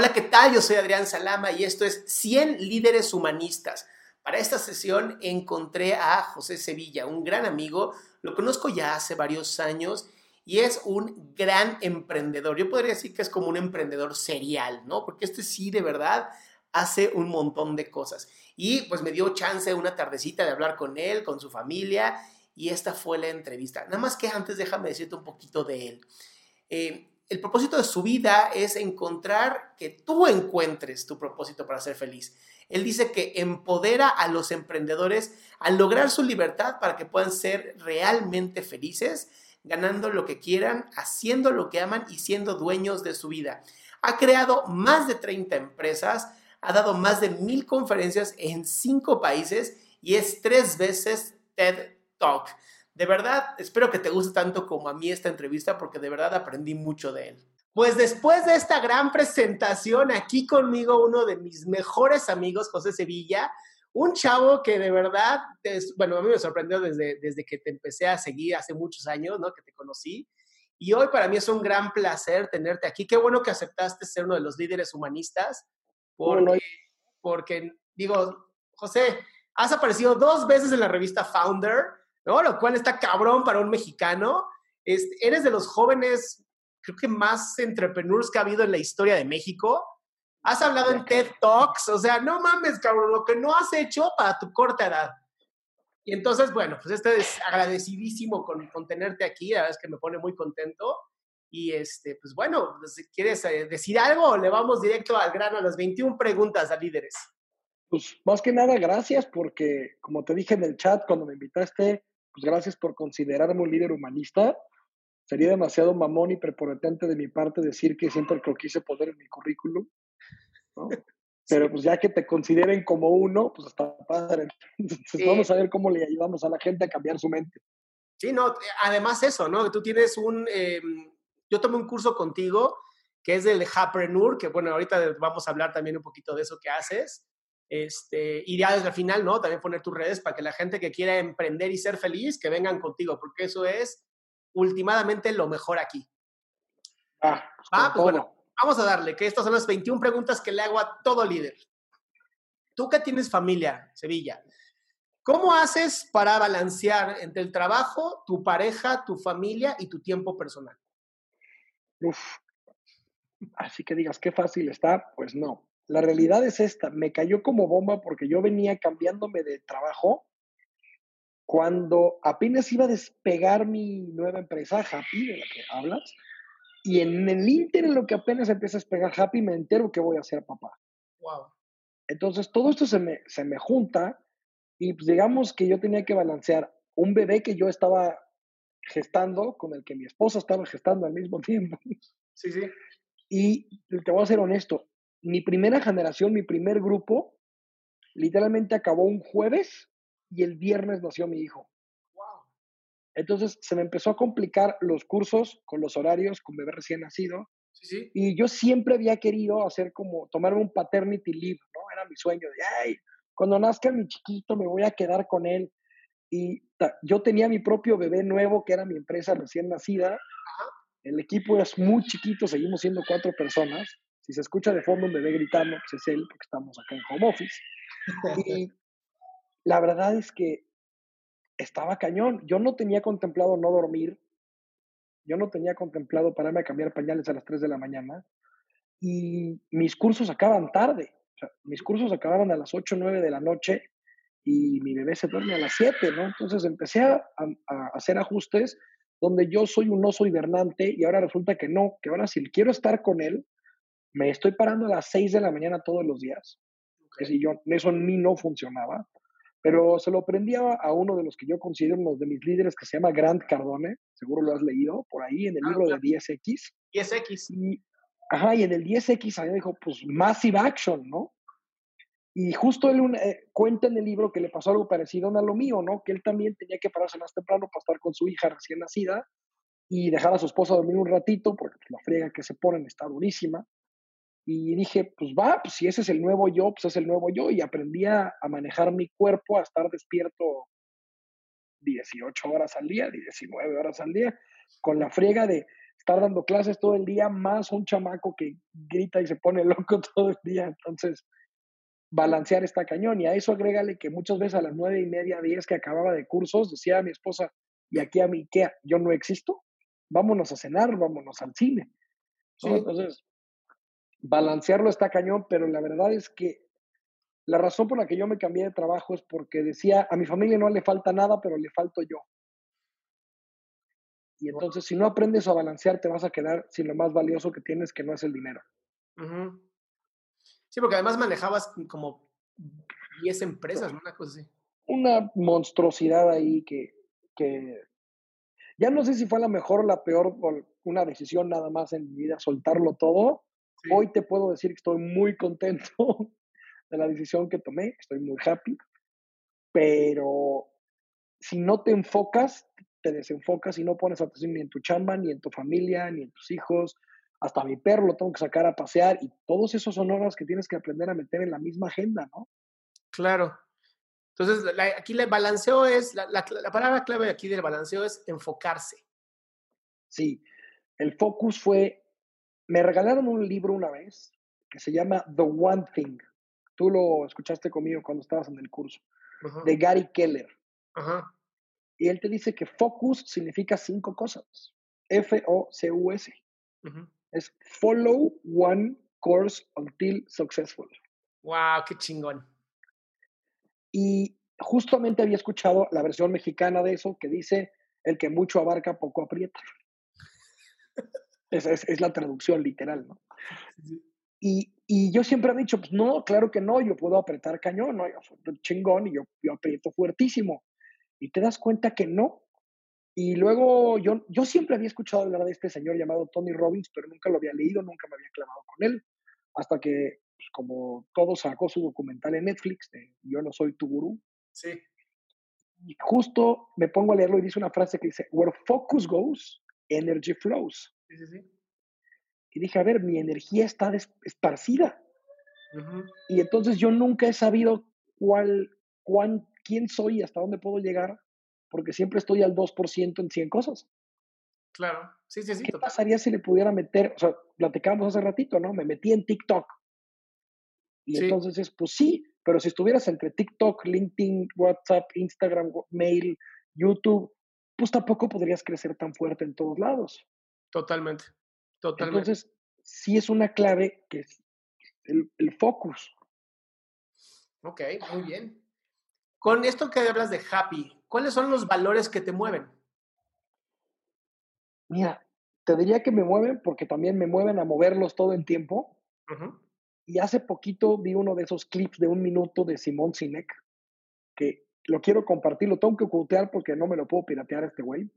Hola, ¿qué tal? Yo soy Adrián Salama y esto es 100 líderes humanistas. Para esta sesión encontré a José Sevilla, un gran amigo, lo conozco ya hace varios años y es un gran emprendedor. Yo podría decir que es como un emprendedor serial, ¿no? Porque este sí, de verdad, hace un montón de cosas. Y pues me dio chance una tardecita de hablar con él, con su familia, y esta fue la entrevista. Nada más que antes déjame decirte un poquito de él. Eh, el propósito de su vida es encontrar que tú encuentres tu propósito para ser feliz. Él dice que empodera a los emprendedores a lograr su libertad para que puedan ser realmente felices, ganando lo que quieran, haciendo lo que aman y siendo dueños de su vida. Ha creado más de 30 empresas, ha dado más de mil conferencias en cinco países y es tres veces TED Talk. De verdad, espero que te guste tanto como a mí esta entrevista porque de verdad aprendí mucho de él. Pues después de esta gran presentación, aquí conmigo uno de mis mejores amigos, José Sevilla, un chavo que de verdad, es, bueno, a mí me sorprendió desde, desde que te empecé a seguir hace muchos años, ¿no? Que te conocí. Y hoy para mí es un gran placer tenerte aquí. Qué bueno que aceptaste ser uno de los líderes humanistas, porque, porque digo, José, has aparecido dos veces en la revista Founder, ¿no? Lo cual está cabrón para un mexicano. Es, eres de los jóvenes, creo que más entrepreneurs que ha habido en la historia de México. Has hablado en TED Talks, o sea, no mames, cabrón, lo que no has hecho para tu corta edad. Y entonces, bueno, pues este es agradecidísimo con, con tenerte aquí, la verdad es que me pone muy contento. Y este, pues bueno, pues, si quieres eh, decir algo, le vamos directo al grano a las 21 preguntas a líderes. Pues más que nada, gracias, porque como te dije en el chat cuando me invitaste, pues gracias por considerarme un líder humanista. Sería demasiado mamón y prepotente de mi parte decir que siempre lo quise poner en mi currículum. ¿no? Pero pues ya que te consideren como uno, pues está padre. Entonces Sí. vamos a ver cómo le ayudamos a la gente a cambiar su mente. Sí, no, además eso, ¿no? Que tú tienes un, eh, yo tomé un curso contigo que es del Hapreneur, que bueno, ahorita vamos a hablar también un poquito de eso que haces. Este, y ya desde el final, ¿no? También poner tus redes para que la gente que quiera emprender y ser feliz, que vengan contigo, porque eso es últimamente lo mejor aquí. Ah, pues bueno, vamos a darle, que estas son las 21 preguntas que le hago a todo líder. Tú que tienes familia, Sevilla, ¿cómo haces para balancear entre el trabajo, tu pareja, tu familia y tu tiempo personal? Uf. Así que digas, qué fácil está, pues no. La realidad es esta, me cayó como bomba porque yo venía cambiándome de trabajo cuando apenas iba a despegar mi nueva empresa, Happy, de la que hablas, y en el Inter, en lo que apenas empieza a despegar Happy, me entero que voy a ser papá. Wow. Entonces, todo esto se me, se me junta y pues digamos que yo tenía que balancear un bebé que yo estaba gestando, con el que mi esposa estaba gestando al mismo tiempo. Sí, sí. Y te voy a ser honesto, mi primera generación, mi primer grupo, literalmente acabó un jueves y el viernes nació mi hijo. Wow. Entonces se me empezó a complicar los cursos con los horarios, con bebé recién nacido. Sí, sí. Y yo siempre había querido hacer como, tomarme un paternity leave, ¿no? Era mi sueño de, ay, cuando nazca mi chiquito me voy a quedar con él. Y yo tenía mi propio bebé nuevo, que era mi empresa recién nacida, El equipo es muy chiquito, seguimos siendo cuatro personas. Si se escucha de fondo un bebé gritando, pues es él, porque estamos acá en home office. Y la verdad es que estaba cañón. Yo no tenía contemplado no dormir. Yo no tenía contemplado pararme a cambiar pañales a las 3 de la mañana. Y mis cursos acaban tarde. mis cursos acababan a las 8 o 9 de la noche y mi bebé se duerme a las 7, ¿no? Entonces empecé a, a, hacer ajustes donde yo soy un oso hibernante y ahora resulta que no, que ahora si quiero estar con él, me estoy parando a las 6 de la mañana todos los días. Si yo, eso en mí no funcionaba. Pero se lo aprendía a uno de los que yo considero uno de mis líderes que se llama Grant Cardone, seguro lo has leído por ahí en el ah, libro de 10X. 10X. Y, ajá, y en el 10X ahí dijo, pues Massive Action, ¿no? Y justo él eh, cuenta en el libro que le pasó algo parecido a lo mío, ¿no? Que él también tenía que pararse más temprano para estar con su hija recién nacida y dejar a su esposa dormir un ratito, porque la friega que se ponen está durísima. Y dije, pues va, pues si ese es el nuevo yo, pues es el nuevo yo. Y aprendí a, manejar mi cuerpo, a estar despierto 18 horas al día, 19 horas al día, con la friega de estar dando clases todo el día, más un chamaco que grita y se pone loco todo el día. Entonces, balancear esta cañón. Y a eso agrégale que muchas veces a las nueve y media, diez que acababa de cursos, decía a mi esposa, y aquí a mi Ikea, yo no existo, vámonos a cenar, vámonos al cine. Entonces, balancearlo está cañón, pero la verdad es que la razón por la que yo me cambié de trabajo es porque decía, a mi familia no le falta nada, pero le falto yo. Y entonces, si no aprendes a balancear, te vas a quedar sin lo más valioso que tienes, que no es el dinero. Sí, porque además manejabas como 10 empresas, una cosa así. Una monstruosidad ahí que, que ya no sé si fue la mejor o la peor, una decisión nada más en mi vida, soltarlo todo. Hoy te puedo decir que estoy muy contento de la decisión que tomé, estoy muy happy, pero si no te enfocas, te desenfocas y no pones atención ni en tu chamba, ni en tu familia, ni en tus hijos, hasta mi perro lo tengo que sacar a pasear y todos esos son horas que tienes que aprender a meter en la misma agenda, ¿no? Claro. Entonces, aquí el balanceo es, la, la, palabra clave aquí del balanceo es enfocarse. Sí, el focus fue, me regalaron un libro una vez que se llama The One Thing. Tú lo escuchaste conmigo cuando estabas en el curso, de Gary Keller. Ajá. Y él te dice que focus significa cinco cosas. F-O-C-U-S. Es follow one course until successful. Wow, qué chingón. Y justamente había escuchado la versión mexicana de eso que dice, el que mucho abarca, poco aprieta. es, es, la traducción literal, ¿no? Y, y, yo siempre he dicho, pues no, claro que no, yo puedo apretar cañón, ¿no? Yo chingón y yo, yo aprieto fuertísimo. Y te das cuenta que no, y luego yo, yo siempre había escuchado hablar de este señor llamado Tony Robbins, pero nunca lo había leído, nunca me había clavado con él, hasta que, pues, como todo sacó su documental en Netflix, de Yo no soy tu gurú. Sí. Y justo me pongo a leerlo y dice una frase que dice, Where focus goes, energy flows. Sí, sí, sí. Y dije, a ver, mi energía está esparcida. Y entonces yo nunca he sabido cuál, cuán, quién soy y hasta dónde puedo llegar porque siempre estoy al 2% en 100 cosas. Claro, sí, sí, sí. ¿Qué pasaría si le pudiera meter, o sea, platicamos hace ratito, ¿no? Me metí en TikTok. Y entonces es, pues sí, pero si estuvieras entre TikTok, LinkedIn, WhatsApp, Instagram, mail, YouTube, pues tampoco podrías crecer tan fuerte en todos lados. Totalmente, totalmente. Entonces, sí es una clave que es el, el focus. Ok, muy bien. Con esto que hablas de happy, ¿cuáles son los valores que te mueven? Mira, te diría que me mueven porque también me mueven a moverlos todo el tiempo. Y hace poquito vi uno de esos clips de un minuto de Simón Sinek, que lo quiero compartir, lo tengo que ocultar porque no me lo puedo piratear este güey.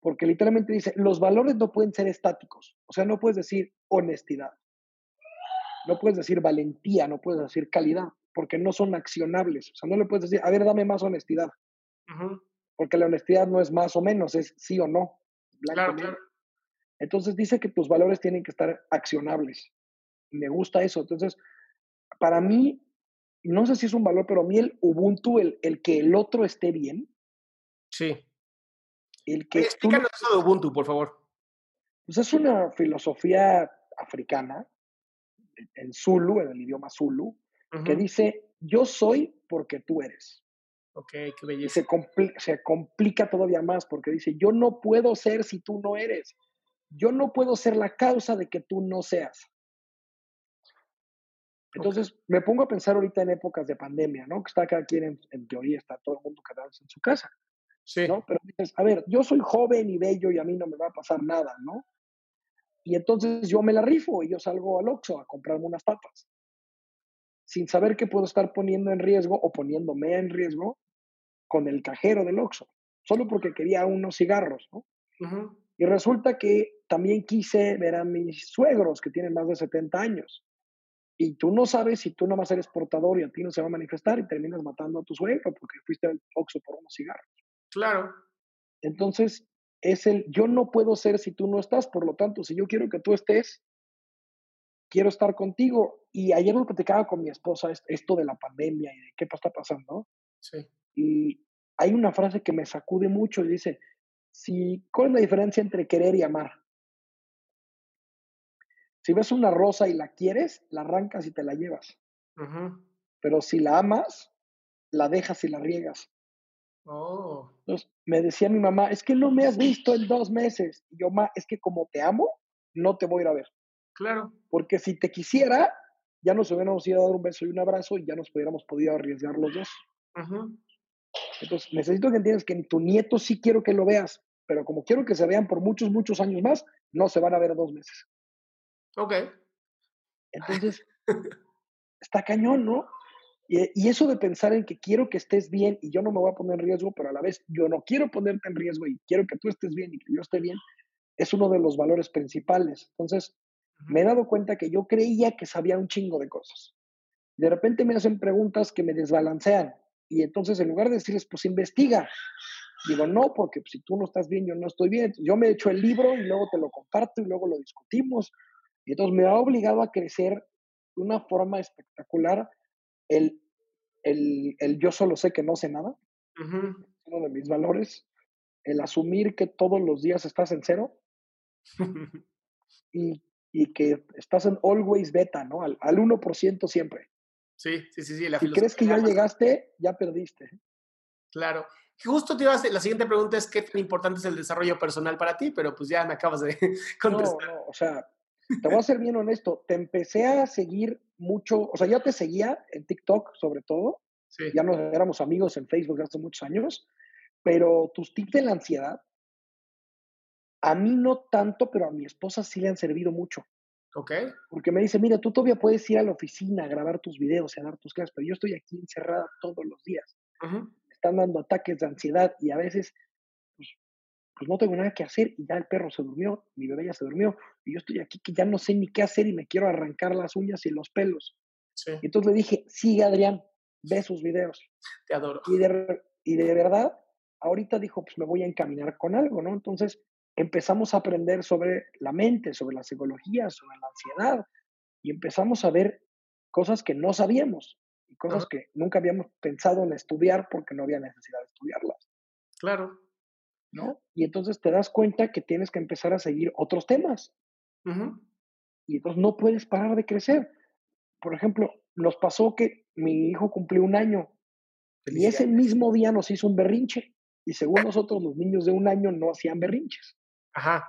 Porque literalmente dice, los valores no pueden ser estáticos. O sea, no puedes decir honestidad. No puedes decir valentía, no puedes decir calidad, porque no son accionables. O sea, no le puedes decir, a ver, dame más honestidad. Porque la honestidad no es más o menos, es sí o no. Claro, claro. Entonces dice que tus valores tienen que estar accionables. Me gusta eso. Entonces, para mí, no sé si es un valor, pero a mí el Ubuntu, el, el que el otro esté bien. Sí. El que Explícanos eso de Ubuntu, por favor. Pues es una filosofía africana, en Zulu, en el idioma Zulu, que dice, yo soy porque tú eres. Ok, qué belleza. Y se, se complica todavía más porque dice, yo no puedo ser si tú no eres. Yo no puedo ser la causa de que tú no seas. Entonces, me pongo a pensar ahorita en épocas de pandemia, ¿no? Que está cada quien, en, teoría, está todo el mundo quedándose en su casa. Sí. ¿no? Pero dices, a ver, yo soy joven y bello y a mí no me va a pasar nada, ¿no? Y entonces yo me la rifo y yo salgo al Oxxo a comprarme unas papas. Sin saber que puedo estar poniendo en riesgo o poniéndome en riesgo con el cajero del Oxxo. Solo porque quería unos cigarros, ¿no? Y resulta que también quise ver a mis suegros que tienen más de 70 años. Y tú no sabes si tú nomás eres portador y a ti no se va a manifestar y terminas matando a tu suegro porque fuiste al Oxxo por unos cigarros. Claro. Entonces, es el yo no puedo ser si tú no estás, por lo tanto, si yo quiero que tú estés, quiero estar contigo. Y ayer lo platicaba con mi esposa esto de la pandemia y de qué está pasando. Sí. Y hay una frase que me sacude mucho y dice, si, ¿cuál es la diferencia entre querer y amar? Si ves una rosa y la quieres, la arrancas y te la llevas. Pero si la amas, la dejas y la riegas. Oh. Entonces, me decía mi mamá, es que no me has visto en dos meses. Y yo, ma, es que como te amo, no te voy a ir a ver. Claro. Porque si te quisiera, ya nos hubiéramos ido a dar un beso y un abrazo y ya nos hubiéramos podido arriesgar los dos. Entonces, necesito que entiendas que en tu nieto sí quiero que lo veas, pero como quiero que se vean por muchos, muchos años más, no se van a ver dos meses. Ok. Entonces, está cañón, ¿no? Y, eso de pensar en que quiero que estés bien y yo no me voy a poner en riesgo, pero a la vez yo no quiero ponerte en riesgo y quiero que tú estés bien y que yo esté bien, es uno de los valores principales. Entonces, me he dado cuenta que yo creía que sabía un chingo de cosas. De repente me hacen preguntas que me desbalancean y entonces en lugar de decirles, pues investiga, digo, no, porque si tú no estás bien, yo no estoy bien. Yo me echo el libro y luego te lo comparto y luego lo discutimos y entonces me ha obligado a crecer de una forma espectacular el, el, el yo solo sé que no sé nada, uno de mis valores, el asumir que todos los días estás en cero y, y, que estás en always beta, ¿no? Al, al 1% siempre. Sí, sí, sí. sí la si crees que ya llegaste, ya perdiste. Claro. Justo te iba a hacer, la siguiente pregunta es qué tan importante es el desarrollo personal para ti, pero pues ya me acabas de contestar. No, no, o sea, te voy a ser bien honesto, te empecé a seguir mucho, o sea, ya te seguía en TikTok sobre todo, ya nos éramos amigos en Facebook hace muchos años, pero tus tips de la ansiedad, a mí no tanto, pero a mi esposa sí le han servido mucho. Ok. Porque me dice, mira, tú todavía puedes ir a la oficina a grabar tus videos y a dar tus clases, pero yo estoy aquí encerrada todos los días. Están dando ataques de ansiedad y a veces pues no tengo nada que hacer y ya el perro se durmió, mi bebé ya se durmió y yo estoy aquí que ya no sé ni qué hacer y me quiero arrancar las uñas y los pelos. Y entonces le dije, sigue Adrián, ve sus videos. Te adoro. Y de, y de verdad, ahorita dijo, pues me voy a encaminar con algo, ¿no? Entonces empezamos a aprender sobre la mente, sobre la psicología, sobre la ansiedad y empezamos a ver cosas que no sabíamos y cosas que nunca habíamos pensado en estudiar porque no había necesidad de estudiarlas. Claro. ¿No? Y entonces te das cuenta que tienes que empezar a seguir otros temas. Y entonces no puedes parar de crecer. Por ejemplo, nos pasó que mi hijo cumplió un año y ese mismo día nos hizo un berrinche. Y según nosotros, los niños de un año no hacían berrinches. Ajá.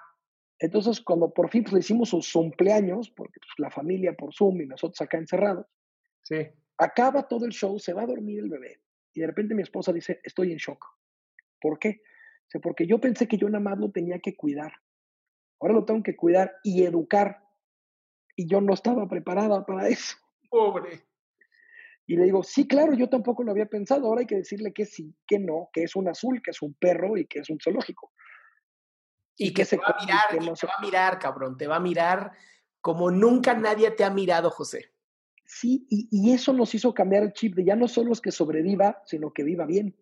Entonces, cuando por fin pues, le hicimos sus cumpleaños, porque pues, la familia por Zoom y nosotros acá encerrados, sí. acaba todo el show, se va a dormir el bebé. Y de repente mi esposa dice, estoy en shock. ¿Por qué? Porque yo pensé que yo nada más lo tenía que cuidar. Ahora lo tengo que cuidar y educar. Y yo no estaba preparada para eso. Pobre. Y le digo, sí, claro, yo tampoco lo había pensado. Ahora hay que decirle que sí, que no, que es un azul, que es un perro y que es un zoológico. Y, que, se va a mirar, te va a mirar, cabrón. Te va a mirar como nunca nadie te ha mirado, José. Sí, y, y eso nos hizo cambiar el chip de ya no solo es que sobreviva, sino que viva bien.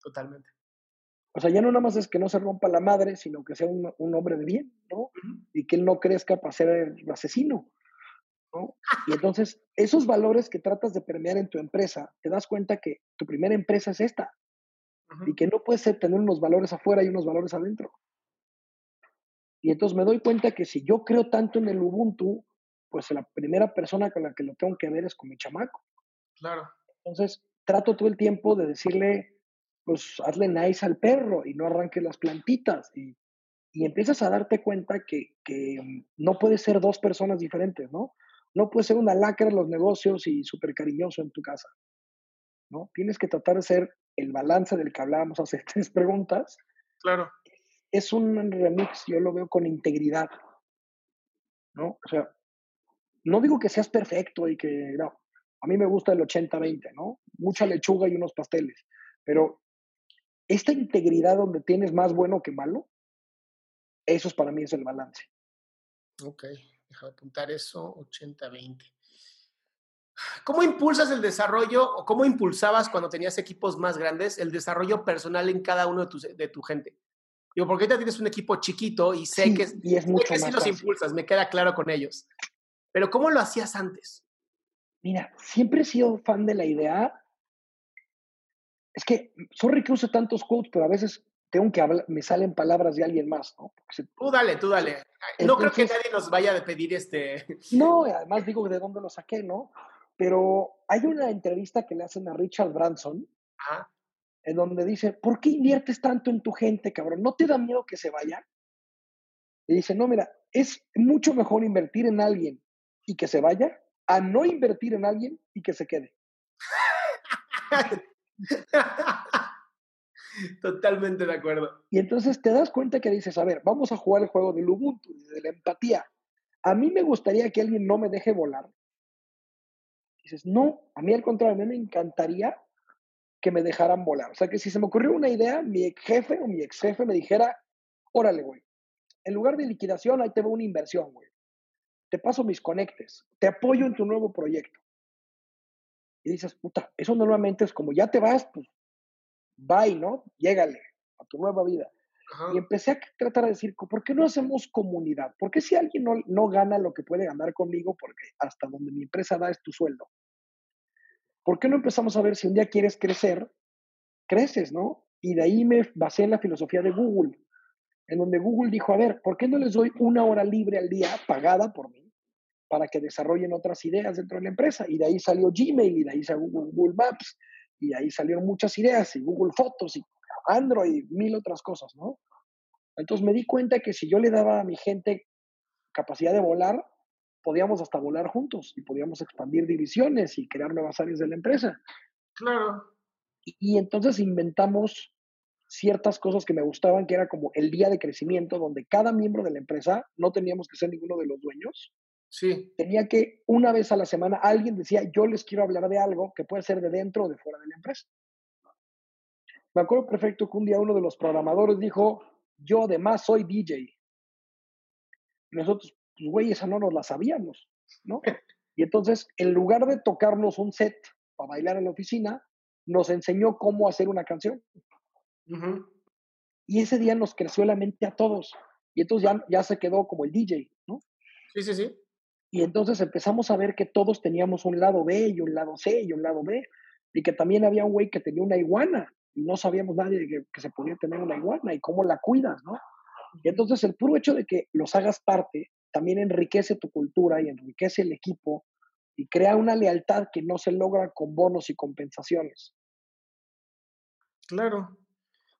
Totalmente. O sea, ya no nada más es que no se rompa la madre, sino que sea un, hombre de bien, ¿no? Y que él no crezca para ser el asesino, ¿no? Y entonces, esos valores que tratas de permear en tu empresa, te das cuenta que tu primera empresa es esta. Y que no puedes tener unos valores afuera y unos valores adentro. Y entonces me doy cuenta que si yo creo tanto en el Ubuntu, pues la primera persona con la que lo tengo que ver es con mi chamaco. Claro. Entonces, trato todo el tiempo de decirle, pues hazle nice al perro y no arranques las plantitas. Y, y empiezas a darte cuenta que, que, mm, no puedes ser dos personas diferentes, ¿no? No puedes ser una lacra en los negocios y súper cariñoso en tu casa, ¿no? Tienes que tratar de ser el balance del que hablábamos hace tres preguntas. Claro. Es un remix, yo lo veo con integridad, ¿no? O sea, no digo que seas perfecto y que, no, a mí me gusta el 80-20, ¿no? Mucha lechuga y unos pasteles, pero esta integridad donde tienes más bueno que malo, eso es para mí es el balance. Ok, déjame apuntar eso, 80-20. ¿Cómo impulsas el desarrollo o cómo impulsabas cuando tenías equipos más grandes el desarrollo personal en cada uno de, tus, de tu gente? Digo, porque ahorita tienes un equipo chiquito y sé Sí, que, y es sé mucho que sí los fácil. impulsas, me queda claro con ellos. Pero ¿cómo lo hacías antes? Mira, siempre he sido fan de la idea. Es que, sorry que use tantos quotes, pero a veces tengo que hablar, me salen palabras de alguien más, ¿no? Se- Tú dale, tú dale. No creo que nadie nos vaya a pedir este... no, además digo de dónde lo saqué, ¿no? Pero hay una entrevista que le hacen a Richard Branson, Ah, en donde dice, ¿por qué inviertes tanto en tu gente, cabrón? ¿No te da miedo que se vaya? Y dice, no, mira, es mucho mejor invertir en alguien y que se vaya a no invertir en alguien y que se quede. Totalmente de acuerdo. Y entonces te das cuenta que dices, a ver, vamos a jugar el juego del Ubuntu, de la empatía. A mí me gustaría que alguien no me deje volar. Dices, no, a mí al contrario, a mí me encantaría que me dejaran volar. O sea, que si se me ocurrió una idea, mi ex jefe o mi ex jefe me dijera, órale, güey, en lugar de liquidación, ahí te va una inversión, güey. Te paso mis conectes, te apoyo en tu nuevo proyecto. Y dices, puta, eso normalmente es como ya te vas, pues, bye, ¿no? Llégale a tu nueva vida. Ajá. Y empecé a tratar de decir, ¿por qué no hacemos comunidad? ¿Por qué si alguien no, no gana lo que puede ganar conmigo, porque hasta donde mi empresa da es tu sueldo? ¿Por qué no empezamos a ver si un día quieres crecer, creces, ¿no? Y de ahí me basé en la filosofía de Google, en donde Google dijo, a ver, ¿por qué no les doy una hora libre al día pagada por mí para que desarrollen otras ideas dentro de la empresa? Y de ahí salió Gmail, y de ahí salió Google, Maps, y de ahí salieron muchas ideas, y Google Fotos, y Android, mil otras cosas, ¿no? Entonces me di cuenta que si yo le daba a mi gente capacidad de volar, podíamos hasta volar juntos y podíamos expandir divisiones y crear nuevas áreas de la empresa. Claro. Y, y entonces inventamos ciertas cosas que me gustaban, que era como el día de crecimiento, donde cada miembro de la empresa, no teníamos que ser ninguno de los dueños, Sí. tenía que una vez a la semana alguien decía, yo les quiero hablar de algo que puede ser de dentro o de fuera de la empresa. Me acuerdo perfecto que un día uno de los programadores dijo, yo además soy DJ. Y nosotros, pues güey, esa no nos la sabíamos, ¿no? Y entonces, en lugar de tocarnos un set para bailar en la oficina, nos enseñó cómo hacer una canción. Y ese día nos creció la mente a todos. Y entonces ya, ya se quedó como el DJ, ¿no? Sí, sí, sí. Y entonces empezamos a ver que todos teníamos un lado B y un lado C y un lado B. Y que también había un güey que tenía una iguana. Y no sabíamos nadie de que, que se podía tener una iguana y cómo la cuidas, ¿no? Y entonces el puro hecho de que los hagas parte también enriquece tu cultura y enriquece el equipo y crea una lealtad que no se logra con bonos y compensaciones. Claro.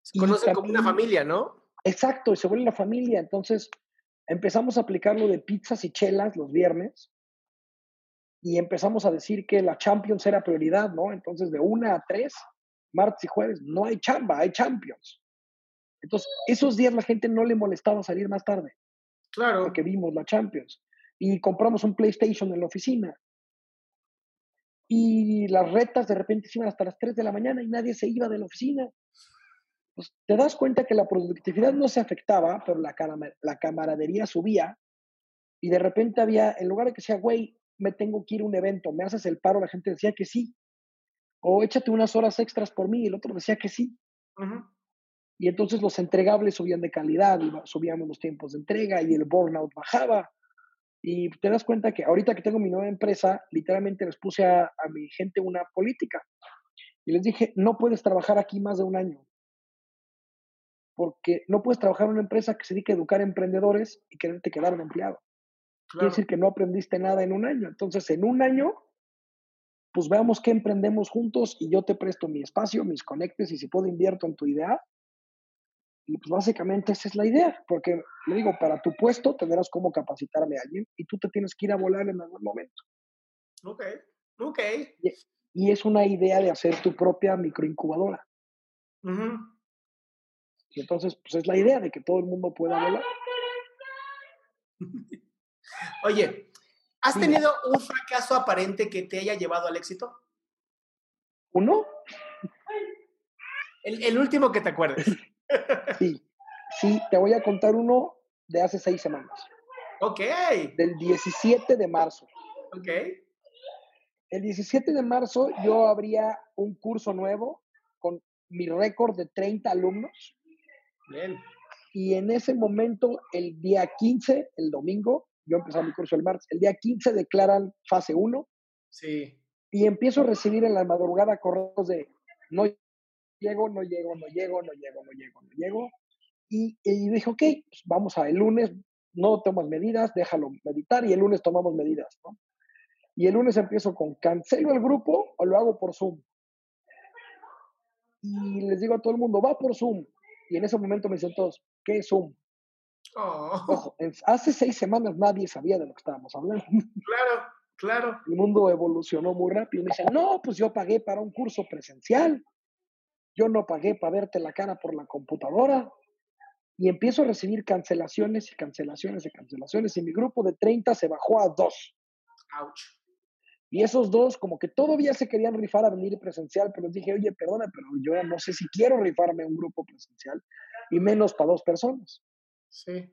Se Y conocen como una familia, ¿no? Exacto, y se vuelve la familia. Entonces empezamos a aplicar lo de pizzas y chelas los viernes y empezamos a decir que la Champions era prioridad, ¿no? Entonces de una a tres, martes y jueves, no hay chamba, hay Champions. Entonces, esos días la gente no le molestaba salir más tarde Claro. porque vimos la Champions. Y compramos un PlayStation en la oficina. Y las retas de repente se iban hasta las 3 de la mañana y nadie se iba de la oficina. Pues te das cuenta que la productividad no se afectaba, pero la, camaradería subía. Y de repente había, en lugar de que sea, güey, me tengo que ir a un evento, me haces el paro, la gente decía que sí. O échate unas horas extras por mí, y el otro decía que sí. Y entonces los entregables subían de calidad, y subíamos los tiempos de entrega y el burnout bajaba. Y te das cuenta que ahorita que tengo mi nueva empresa, literalmente les puse a, a mi gente una política. Y les dije, no puedes trabajar aquí más de un año. Porque no puedes trabajar en una empresa que se dedique a educar emprendedores y quererte quedar un empleado. Quiere decir que no aprendiste nada en un año. Entonces, en un año, pues veamos qué emprendemos juntos y yo te presto mi espacio, mis conectes y si puedo invierto en tu idea. Y pues básicamente esa es la idea, porque le digo, para tu puesto tendrás cómo capacitarme a alguien y tú te tienes que ir a volar en algún momento. Ok, ok. Y, es una idea de hacer tu propia microincubadora. Y entonces, pues es la idea de que todo el mundo pueda volar. Oye, ¿has tenido un fracaso aparente que te haya llevado al éxito? ¿Uno? El, último que te acuerdes. Sí, sí, te voy a contar uno de hace seis semanas. Ok. Del 17 de marzo. Ok. El 17 de marzo yo abría un curso nuevo con mi récord de 30 alumnos. Bien. Y en ese momento, el día 15, el domingo, yo empezaba mi curso el martes, el día 15 declaran fase 1. Sí. Y empiezo a recibir en la madrugada correos de no llego, no llego, no llego, no llego, no llego, no llego. Y, y dije, ok, pues vamos a el lunes, no tomas medidas, déjalo meditar y el lunes tomamos medidas, ¿no? Y el lunes empiezo con cancelo el grupo o lo hago por Zoom. Y les digo a todo el mundo, va por Zoom. Y en ese momento me dicen todos, ¿qué es Zoom? Oh. Ojo, hace seis semanas nadie sabía de lo que estábamos hablando. Claro, claro. El mundo evolucionó muy rápido. Y me dicen, no, pues yo pagué para un curso presencial. Yo no pagué para verte la cara por la computadora. Y empiezo a recibir cancelaciones y cancelaciones y cancelaciones. Y mi grupo de 30 se bajó a dos. Ouch. Y esos dos, como que todavía se querían rifar a venir presencial, pero les dije, oye, perdona, pero yo no sé si quiero rifarme un grupo presencial, y menos para dos personas. Sí.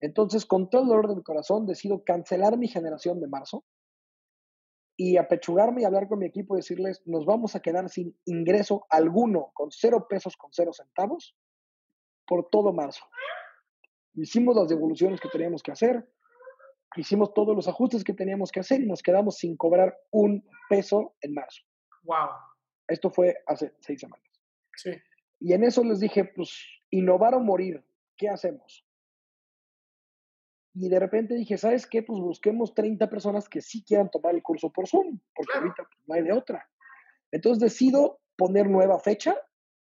Entonces, con todo el dolor de mi corazón, decido cancelar mi generación de marzo y apechugarme y hablar con mi equipo y decirles, nos vamos a quedar sin ingreso alguno, con cero pesos, con cero centavos, por todo marzo. Hicimos las devoluciones que teníamos que hacer, hicimos todos los ajustes que teníamos que hacer y nos quedamos sin cobrar un peso en marzo. Wow. Esto fue hace seis semanas. Sí. Y en eso les dije, pues, innovar o morir, ¿qué hacemos? Y de repente dije, ¿sabes qué? Pues busquemos 30 personas que sí quieran tomar el curso por Zoom, porque ahorita pues, no hay de otra. Entonces decido poner nueva fecha,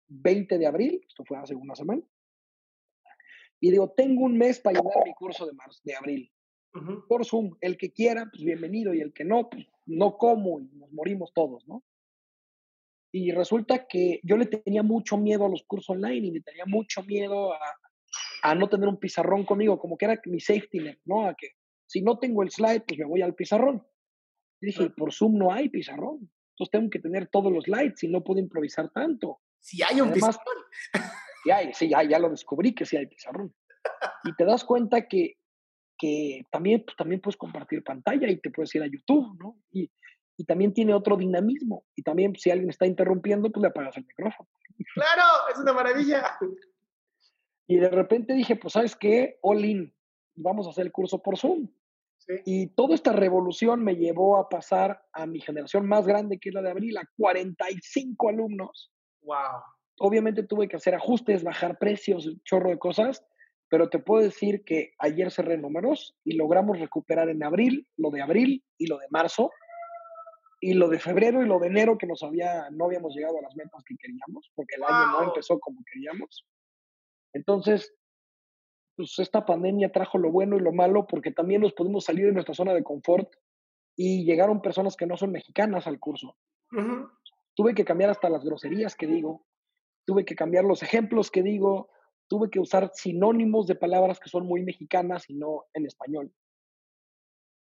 20 de abril, esto fue hace una semana, y digo, tengo un mes para llevar mi curso de, marzo, de abril por Zoom. El que quiera, pues bienvenido, y el que no, pues no como y nos morimos todos, ¿no? Y resulta que yo le tenía mucho miedo a los cursos online y le tenía mucho miedo a, a no tener un pizarrón conmigo, como que era mi safety net, ¿no? A que si no tengo el slide, pues me voy al pizarrón. Y dije, por Zoom no hay pizarrón. Entonces tengo que tener todos los slides y no puedo improvisar tanto. Si hay un pizarrón. Ya, sí, ya, ya lo descubrí que sí hay pizarrón. Y te das cuenta que que también, pues, también puedes compartir pantalla y te puedes ir a YouTube, ¿no? Y, y también tiene otro dinamismo. Y también si alguien está interrumpiendo, pues le apagas el micrófono. Claro, es una maravilla. Y de repente dije, pues sabes qué, all in, vamos a hacer el curso por Zoom. Sí. Y toda esta revolución me llevó a pasar a mi generación más grande, que es la de abril, a 45 alumnos. Wow. Obviamente tuve que hacer ajustes, bajar precios, chorro de cosas, pero te puedo decir que ayer cerré números y logramos recuperar en abril lo de abril y lo de marzo y lo de febrero y lo de enero que nos había, no habíamos llegado a las metas que queríamos, porque el año no empezó como queríamos. Entonces, pues esta pandemia trajo lo bueno y lo malo porque también nos pudimos salir de nuestra zona de confort y llegaron personas que no son mexicanas al curso. Tuve que cambiar hasta las groserías que digo, tuve que cambiar los ejemplos que digo, tuve que usar sinónimos de palabras que son muy mexicanas y no en español.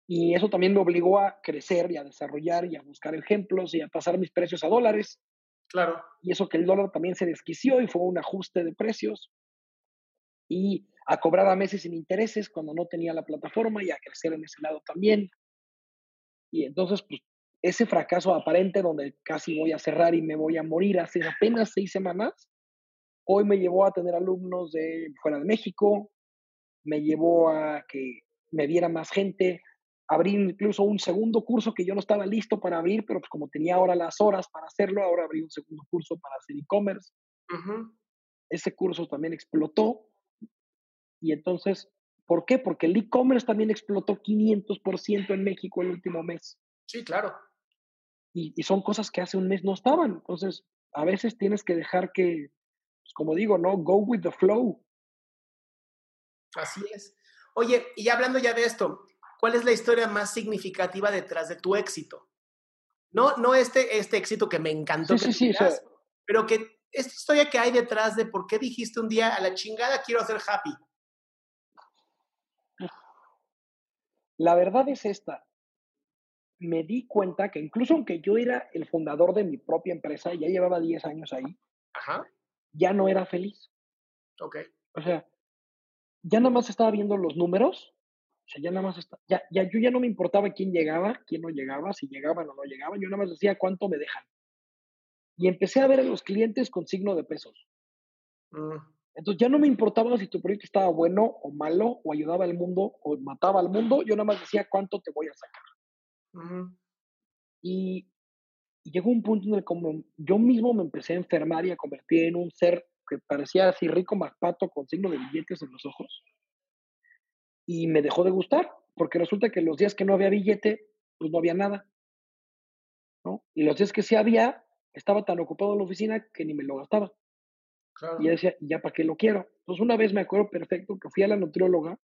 Y eso también me obligó a crecer y a desarrollar y a buscar ejemplos y a pasar mis precios a dólares. Claro. Y eso que el dólar también se desquició y fue un ajuste de precios. Y a cobrar a meses sin intereses cuando no tenía la plataforma y a crecer en ese lado también. Y entonces, pues, ese fracaso aparente donde casi voy a cerrar y me voy a morir hace apenas seis semanas, Hoy me llevó a tener alumnos de fuera de México, me llevó a que me viera más gente, abrí incluso un segundo curso que yo no estaba listo para abrir, pero pues como tenía ahora las horas para hacerlo, ahora abrí un segundo curso para hacer e-commerce. ese curso también explotó. Y entonces, ¿por qué? Porque el e-commerce también explotó 500% en México el último mes. Sí, claro. Y, y, son cosas que hace un mes no estaban. Entonces, a veces tienes que dejar que, como digo, ¿no? Go with the flow. Así es. Oye, y hablando ya de esto, ¿cuál es la historia más significativa detrás de tu éxito? No, no este, este éxito que me encantó, sí, sí, sí, pero que esta historia que hay detrás de por qué dijiste un día a la chingada quiero hacer happy. La verdad es esta. Me di cuenta que incluso aunque yo era el fundador de mi propia empresa, ya llevaba 10 años ahí, ya no era feliz. Ok. O sea, ya nada más estaba viendo los números, o sea, ya nada más está, ya, ya, yo ya no me importaba quién llegaba, quién no llegaba, si llegaban o no llegaban, yo nada más decía cuánto me dejan. Y empecé a ver a los clientes con signo de pesos. Mm. Entonces ya no me importaba si tu proyecto estaba bueno o malo, o ayudaba al mundo, o mataba al mundo, yo nada más decía cuánto te voy a sacar. y, y, llegó un punto en el que yo mismo me empecé a enfermar y a convertir en un ser que parecía así rico más pato con signo de billetes en los ojos. Y me dejó de gustar, porque resulta que los días que no había billete, pues no había nada. ¿no? Y los días que sí había, estaba tan ocupado en la oficina que ni me lo gastaba. Y yo decía, ¿ya para qué lo quiero? Entonces una vez me acuerdo perfecto que fui a la nutrióloga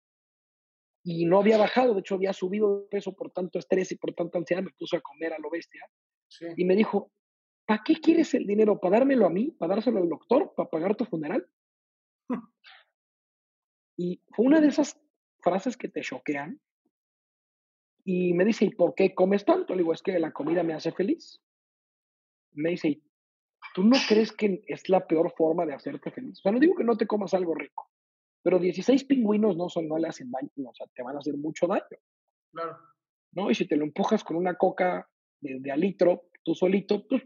y no había bajado, de hecho había subido de peso por tanto estrés y por tanta ansiedad, me puse a comer a lo bestia. Y me dijo, ¿para qué quieres el dinero? ¿Para dármelo a mí? ¿Para dárselo al doctor? ¿Para pagar tu funeral? y fue una de esas frases que te choquean. Y me dice, ¿y por qué comes tanto? Le digo, es que la comida me hace feliz. Me dice, ¿tú no crees que es la peor forma de hacerte feliz? O sea, no digo que no te comas algo rico, pero 16 pingüinos no, son, no le hacen daño, o sea, te van a hacer mucho daño. Claro. ¿No? Y si te lo empujas con una coca de, de a litro, tú solito, pues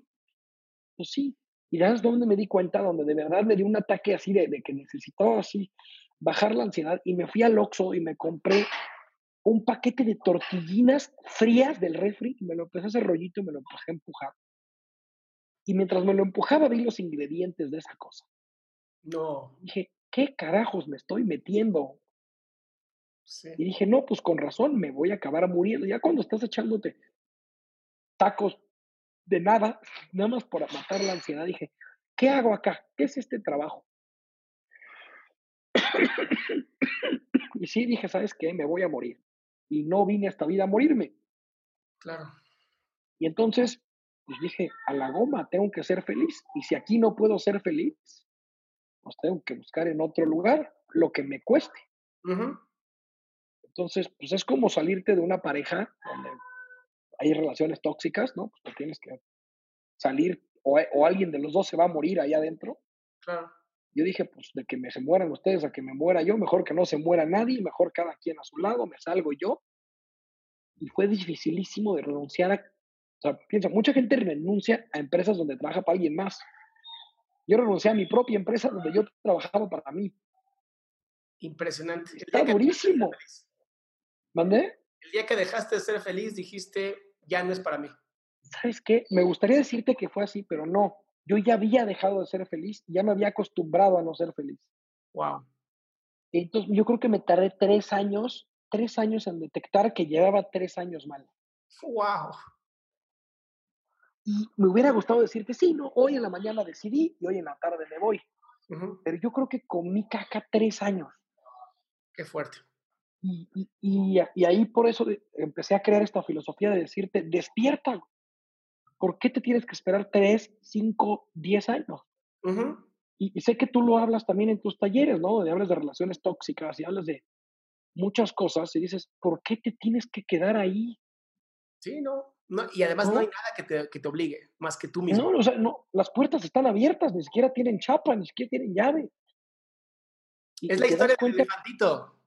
pues sí. Y ya es donde me di cuenta, donde de verdad me dio un ataque así de, que necesitaba así bajar la ansiedad y me fui al Oxxo y me compré un paquete de tortillinas frías del refri y me lo empecé a hacer rollito y me lo empecé a empujar. Y mientras me lo empujaba vi los ingredientes de esa cosa. No. Dije, ¿qué carajos me estoy metiendo? Sí. Y dije, no, pues con razón, me voy a acabar muriendo. Ya cuando estás echándote tacos de nada, nada más por matar la ansiedad, dije, ¿qué hago acá? ¿Qué es este trabajo? y sí, dije, ¿sabes qué? Me voy a morir. Y no vine a esta vida a morirme. Claro. Y entonces, pues dije, a la goma, tengo que ser feliz. Y si aquí no puedo ser feliz, pues tengo que buscar en otro lugar lo que me cueste. Entonces, pues es como salirte de una pareja donde hay relaciones tóxicas, ¿no? Pues tienes que salir o, o, alguien de los dos se va a morir ahí adentro. Claro. Yo dije, pues de que me se mueran ustedes a que me muera yo, mejor que no se muera nadie, mejor cada quien a su lado, me salgo yo. Y fue dificilísimo de renunciar a, o sea, piensa, mucha gente renuncia a empresas donde trabaja para alguien más. Yo renuncié a mi propia empresa donde yo trabajaba para mí. Impresionante. Está durísimo. ¿Mandé? El día que dejaste de ser feliz dijiste, ya no es para mí. ¿Sabes qué? Me gustaría decirte que fue así, pero no. Yo ya había dejado de ser feliz, ya me había acostumbrado a no ser feliz. Wow. Entonces, yo creo que me tardé tres años, tres años en detectar que llevaba tres años mal. Wow. Y me hubiera gustado decirte, sí, no, hoy en la mañana decidí y hoy en la tarde me voy. Pero yo creo que comí caca tres años. Qué fuerte. Y, y, y, ahí por eso empecé a crear esta filosofía de decirte, despierta. ¿Por qué te tienes que esperar tres, cinco, diez años? y, sé que tú lo hablas también en tus talleres, ¿no? De hablas de relaciones tóxicas y hablas de muchas cosas y dices, ¿por qué te tienes que quedar ahí? Sí, no. no y además no, no hay nada que te, que te, obligue, más que tú mismo. No, o sea, no, las puertas están abiertas, ni siquiera tienen chapa, ni siquiera tienen llave. Es la historia del elefantito.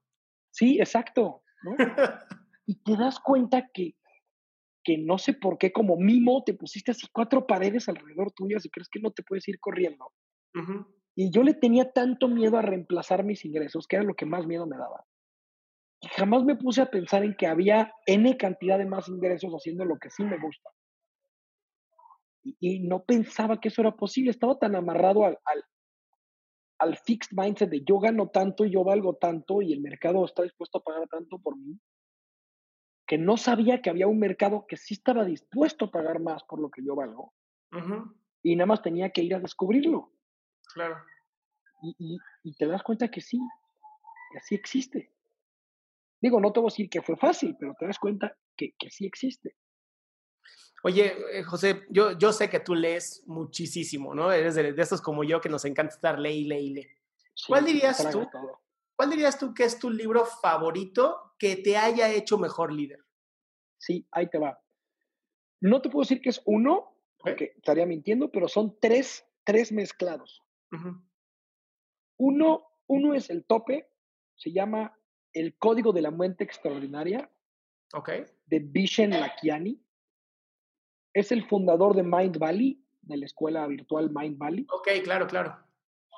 Sí, exacto. ¿no? y te das cuenta que, que no sé por qué, como mimo, te pusiste así cuatro paredes alrededor tuyas y crees que no te puedes ir corriendo. Y yo le tenía tanto miedo a reemplazar mis ingresos, que era lo que más miedo me daba. Y jamás me puse a pensar en que había N cantidad de más ingresos haciendo lo que sí me gusta. Y, y no pensaba que eso era posible. Estaba tan amarrado al, al, al fixed mindset de yo gano tanto y yo valgo tanto y el mercado está dispuesto a pagar tanto por mí, que no sabía que había un mercado que sí estaba dispuesto a pagar más por lo que yo valgo y nada más tenía que ir a descubrirlo. Claro. Y, y, te das cuenta que sí, que sí existe. Digo, no te voy a decir que fue fácil, pero te das cuenta que, que sí existe. Oye, eh, José, yo, yo sé que tú lees muchísimo, ¿no? Eres de, de estos como yo que nos encanta estar lee y lee y lee. ¿Cuál dirías tú? ¿Cuál dirías tú que es tu libro favorito que te haya hecho mejor líder? Sí, ahí te va. No te puedo decir que es uno, porque estaría mintiendo, pero son tres, tres mezclados. Uno, uno es el tope, se llama El Código de la Mente Extraordinaria, okay. de Vishen Lakiani es el fundador de Mind Valley, de la escuela virtual Mind Valley. Ok, claro, claro.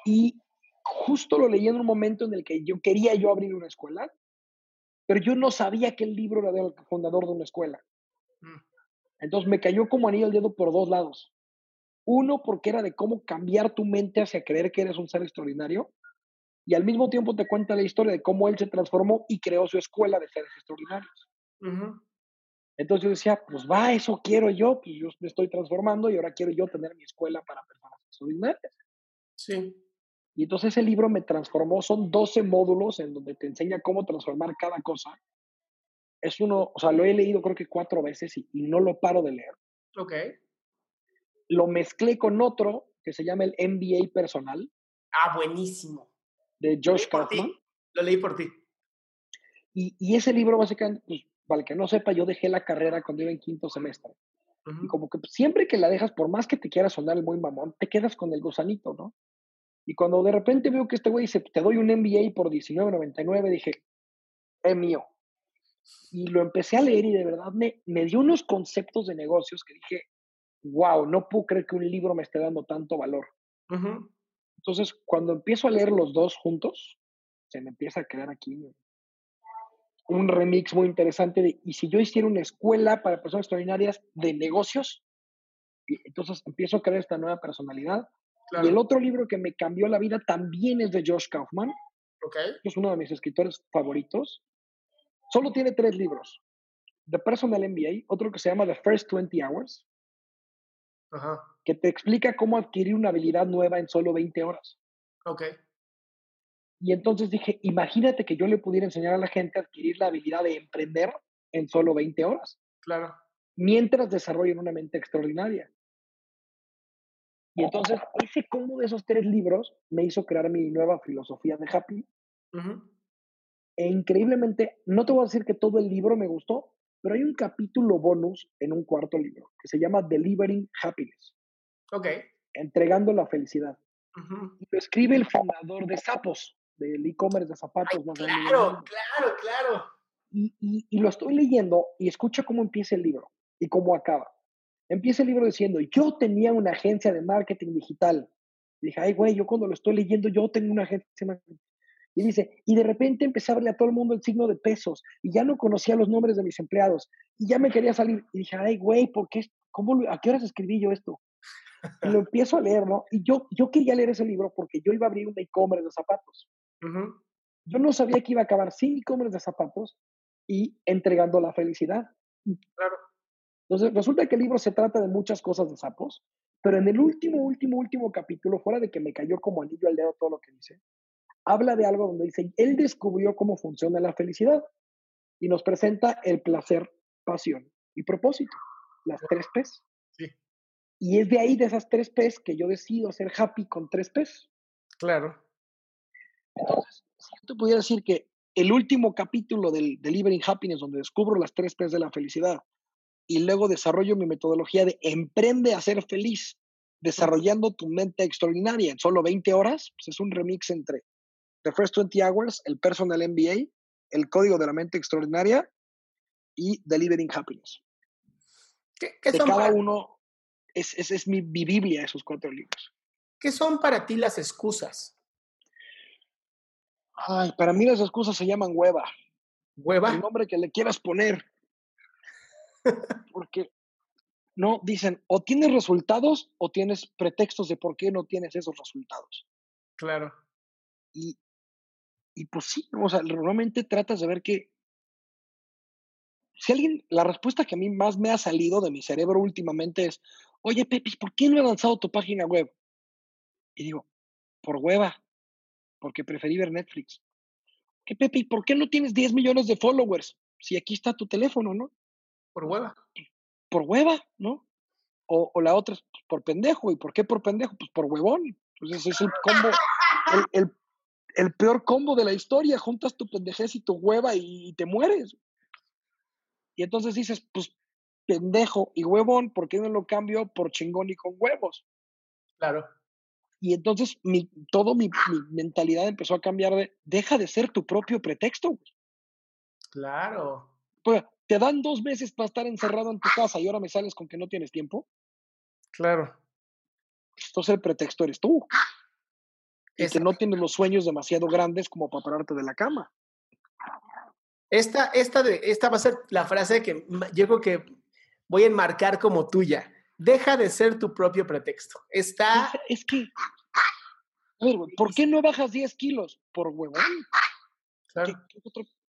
Y justo lo leí en un momento en el que yo quería yo abrir una escuela, pero yo no sabía que el libro era del fundador de una escuela. Mm. Entonces me cayó como anillo al dedo por dos lados. Uno, porque era de cómo cambiar tu mente hacia creer que eres un ser extraordinario. Y al mismo tiempo te cuenta la historia de cómo él se transformó y creó su escuela de seres extraordinarios. Entonces yo decía, pues va, eso quiero yo, pues yo me estoy transformando y ahora quiero yo tener mi escuela para personas extraordinarias. Sí. Y entonces ese libro me transformó, son 12 módulos en donde te enseña cómo transformar cada cosa. Es uno, o sea, lo he leído creo que cuatro veces y, no lo paro de leer. Ok. Lo mezclé con otro que se llama el MBA personal. Ah, buenísimo. De Josh Kaufman. Lo leí por ti. Y, y, ese libro básicamente, pues, para el que no sepa, yo dejé la carrera cuando iba en quinto semestre. Y como que siempre que la dejas, por más que te quiera sonar el muy mamón, te quedas con el gusanito, ¿no? Y cuando de repente veo que este güey dice, te doy un MBA por $19.99, dije, es mío. Y lo empecé a leer y de verdad me, me dio unos conceptos de negocios que dije, wow, no puedo creer que un libro me esté dando tanto valor. Entonces, cuando empiezo a leer los dos juntos, se me empieza a quedar aquí un remix muy interesante de, y si yo hiciera una escuela para personas extraordinarias de negocios, y entonces empiezo a crear esta nueva personalidad. Y el otro libro que me cambió la vida también es de Josh Kaufman, okay. que es uno de mis escritores favoritos. Solo tiene tres libros. The Personal MBA, otro que se llama The First 20 Hours, Ajá. que te explica cómo adquirir una habilidad nueva en solo 20 horas. Okay. Y entonces dije, imagínate que yo le pudiera enseñar a la gente a adquirir la habilidad de emprender en solo 20 horas. Claro. Mientras desarrollen una mente extraordinaria. Y entonces ese combo de esos tres libros me hizo crear mi nueva filosofía de Happy. E increíblemente, no te voy a decir que todo el libro me gustó, pero hay un capítulo bonus en un cuarto libro que se llama Delivering Happiness. Ok. Entregando la felicidad. Lo escribe el fundador de Sapos del e-commerce de zapatos. claro, claro, claro. Y, y, lo estoy leyendo y escucha cómo empieza el libro y cómo acaba. Empieza el libro diciendo, yo tenía una agencia de marketing digital. Y dije, ay, güey, yo cuando lo estoy leyendo, yo tengo una agencia de marketing. Y dice, y de repente empecé a verle a todo el mundo el signo de pesos y ya no conocía los nombres de mis empleados y ya me quería salir. Y dije, ay, güey, ¿por qué? ¿Cómo, ¿A qué horas escribí yo esto? Y lo empiezo a leer, ¿no? Y yo, yo quería leer ese libro porque yo iba a abrir un e-commerce de zapatos. Yo no sabía que iba a acabar sin e-commerce de zapatos y entregando la felicidad. Claro. Entonces, resulta que el libro se trata de muchas cosas de sapos, pero en el último, último, último capítulo, fuera de que me cayó como anillo al dedo todo lo que dice, habla de algo donde dice, él descubrió cómo funciona la felicidad y nos presenta el placer, pasión y propósito, las tres P's. Sí. Y es de ahí, de esas tres P's, que yo decido ser happy con tres P's. Claro. Entonces, si yo te pudiera decir que el último capítulo del Delivering Happiness, donde descubro las tres P's de la felicidad, y luego desarrollo mi metodología de emprende a ser feliz, desarrollando tu mente extraordinaria en solo 20 horas, pues es un remix entre The First 20 Hours, el Personal MBA, el Código de la Mente Extraordinaria y Delivering Happiness. ¿Qué, qué de cada uno, es, es, es mi, mi Biblia, esos cuatro libros. ¿Qué son para ti las excusas? Ay, para mí las excusas se llaman hueva. ¿Hueva? El nombre que le quieras poner. Porque no dicen o tienes resultados o tienes pretextos de por qué no tienes esos resultados. Claro. Y, y pues sí, o sea, normalmente tratas de ver que si alguien, la respuesta que a mí más me ha salido de mi cerebro últimamente es, oye, Pepis, ¿por qué no he lanzado tu página web? Y digo, por hueva, porque preferí ver Netflix. ¿Qué, Pepe, por qué no tienes 10 millones de followers? Si aquí está tu teléfono, ¿no? Por hueva. Por hueva, ¿no? O, la otra es por pendejo. ¿Y por qué por pendejo? Pues por huevón. Pues ese es el combo, el, el, peor combo de la historia. Juntas tu pendejez y tu hueva y, te mueres. Y entonces dices, pues pendejo y huevón, ¿por qué no lo cambio por chingón y con huevos? Claro. Y entonces mi, todo mi, mentalidad empezó a cambiar de, deja de ser tu propio pretexto. Claro. Pues, te dan dos meses para estar encerrado en tu casa y ahora me sales con que no tienes tiempo. Claro. Entonces el pretexto eres tú. Y que no tienes los sueños demasiado grandes como para pararte de la cama. Esta, esta, de, esta va a ser la frase que yo creo que voy a enmarcar como tuya. Deja de ser tu propio pretexto. Está. Es que. A ver, ¿por qué no bajas 10 kilos? Por huevón.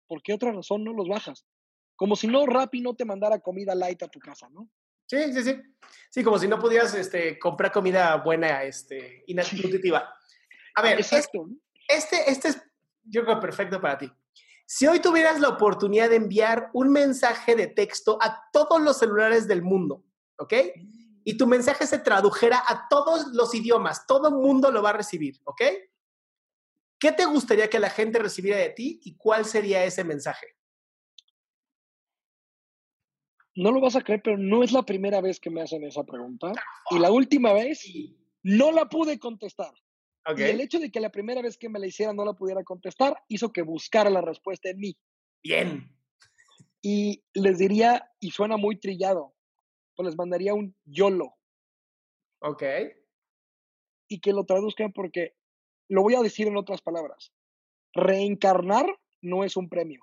¿Por qué otra razón no los bajas? Como si no Rappi no te mandara comida light a tu casa, ¿no? Sí, sí, sí. Sí, como si no pudieras este, comprar comida buena este, y nutritiva. A ver, Exacto. este, este es, yo creo, perfecto para ti. Si hoy tuvieras la oportunidad de enviar un mensaje de texto a todos los celulares del mundo, ¿ok? Y tu mensaje se tradujera a todos los idiomas, todo el mundo lo va a recibir, ¿ok? ¿Qué te gustaría que la gente recibiera de ti y cuál sería ese mensaje? No lo vas a creer, pero no es la primera vez que me hacen esa pregunta. Y la última vez no la pude contestar. Y el hecho de que la primera vez que me la hicieran no la pudiera contestar hizo que buscara la respuesta en mí. Bien. Y les diría, y suena muy trillado, pues les mandaría un YOLO. Ok. Y que lo traduzcan porque lo voy a decir en otras palabras. Reencarnar no es un premio.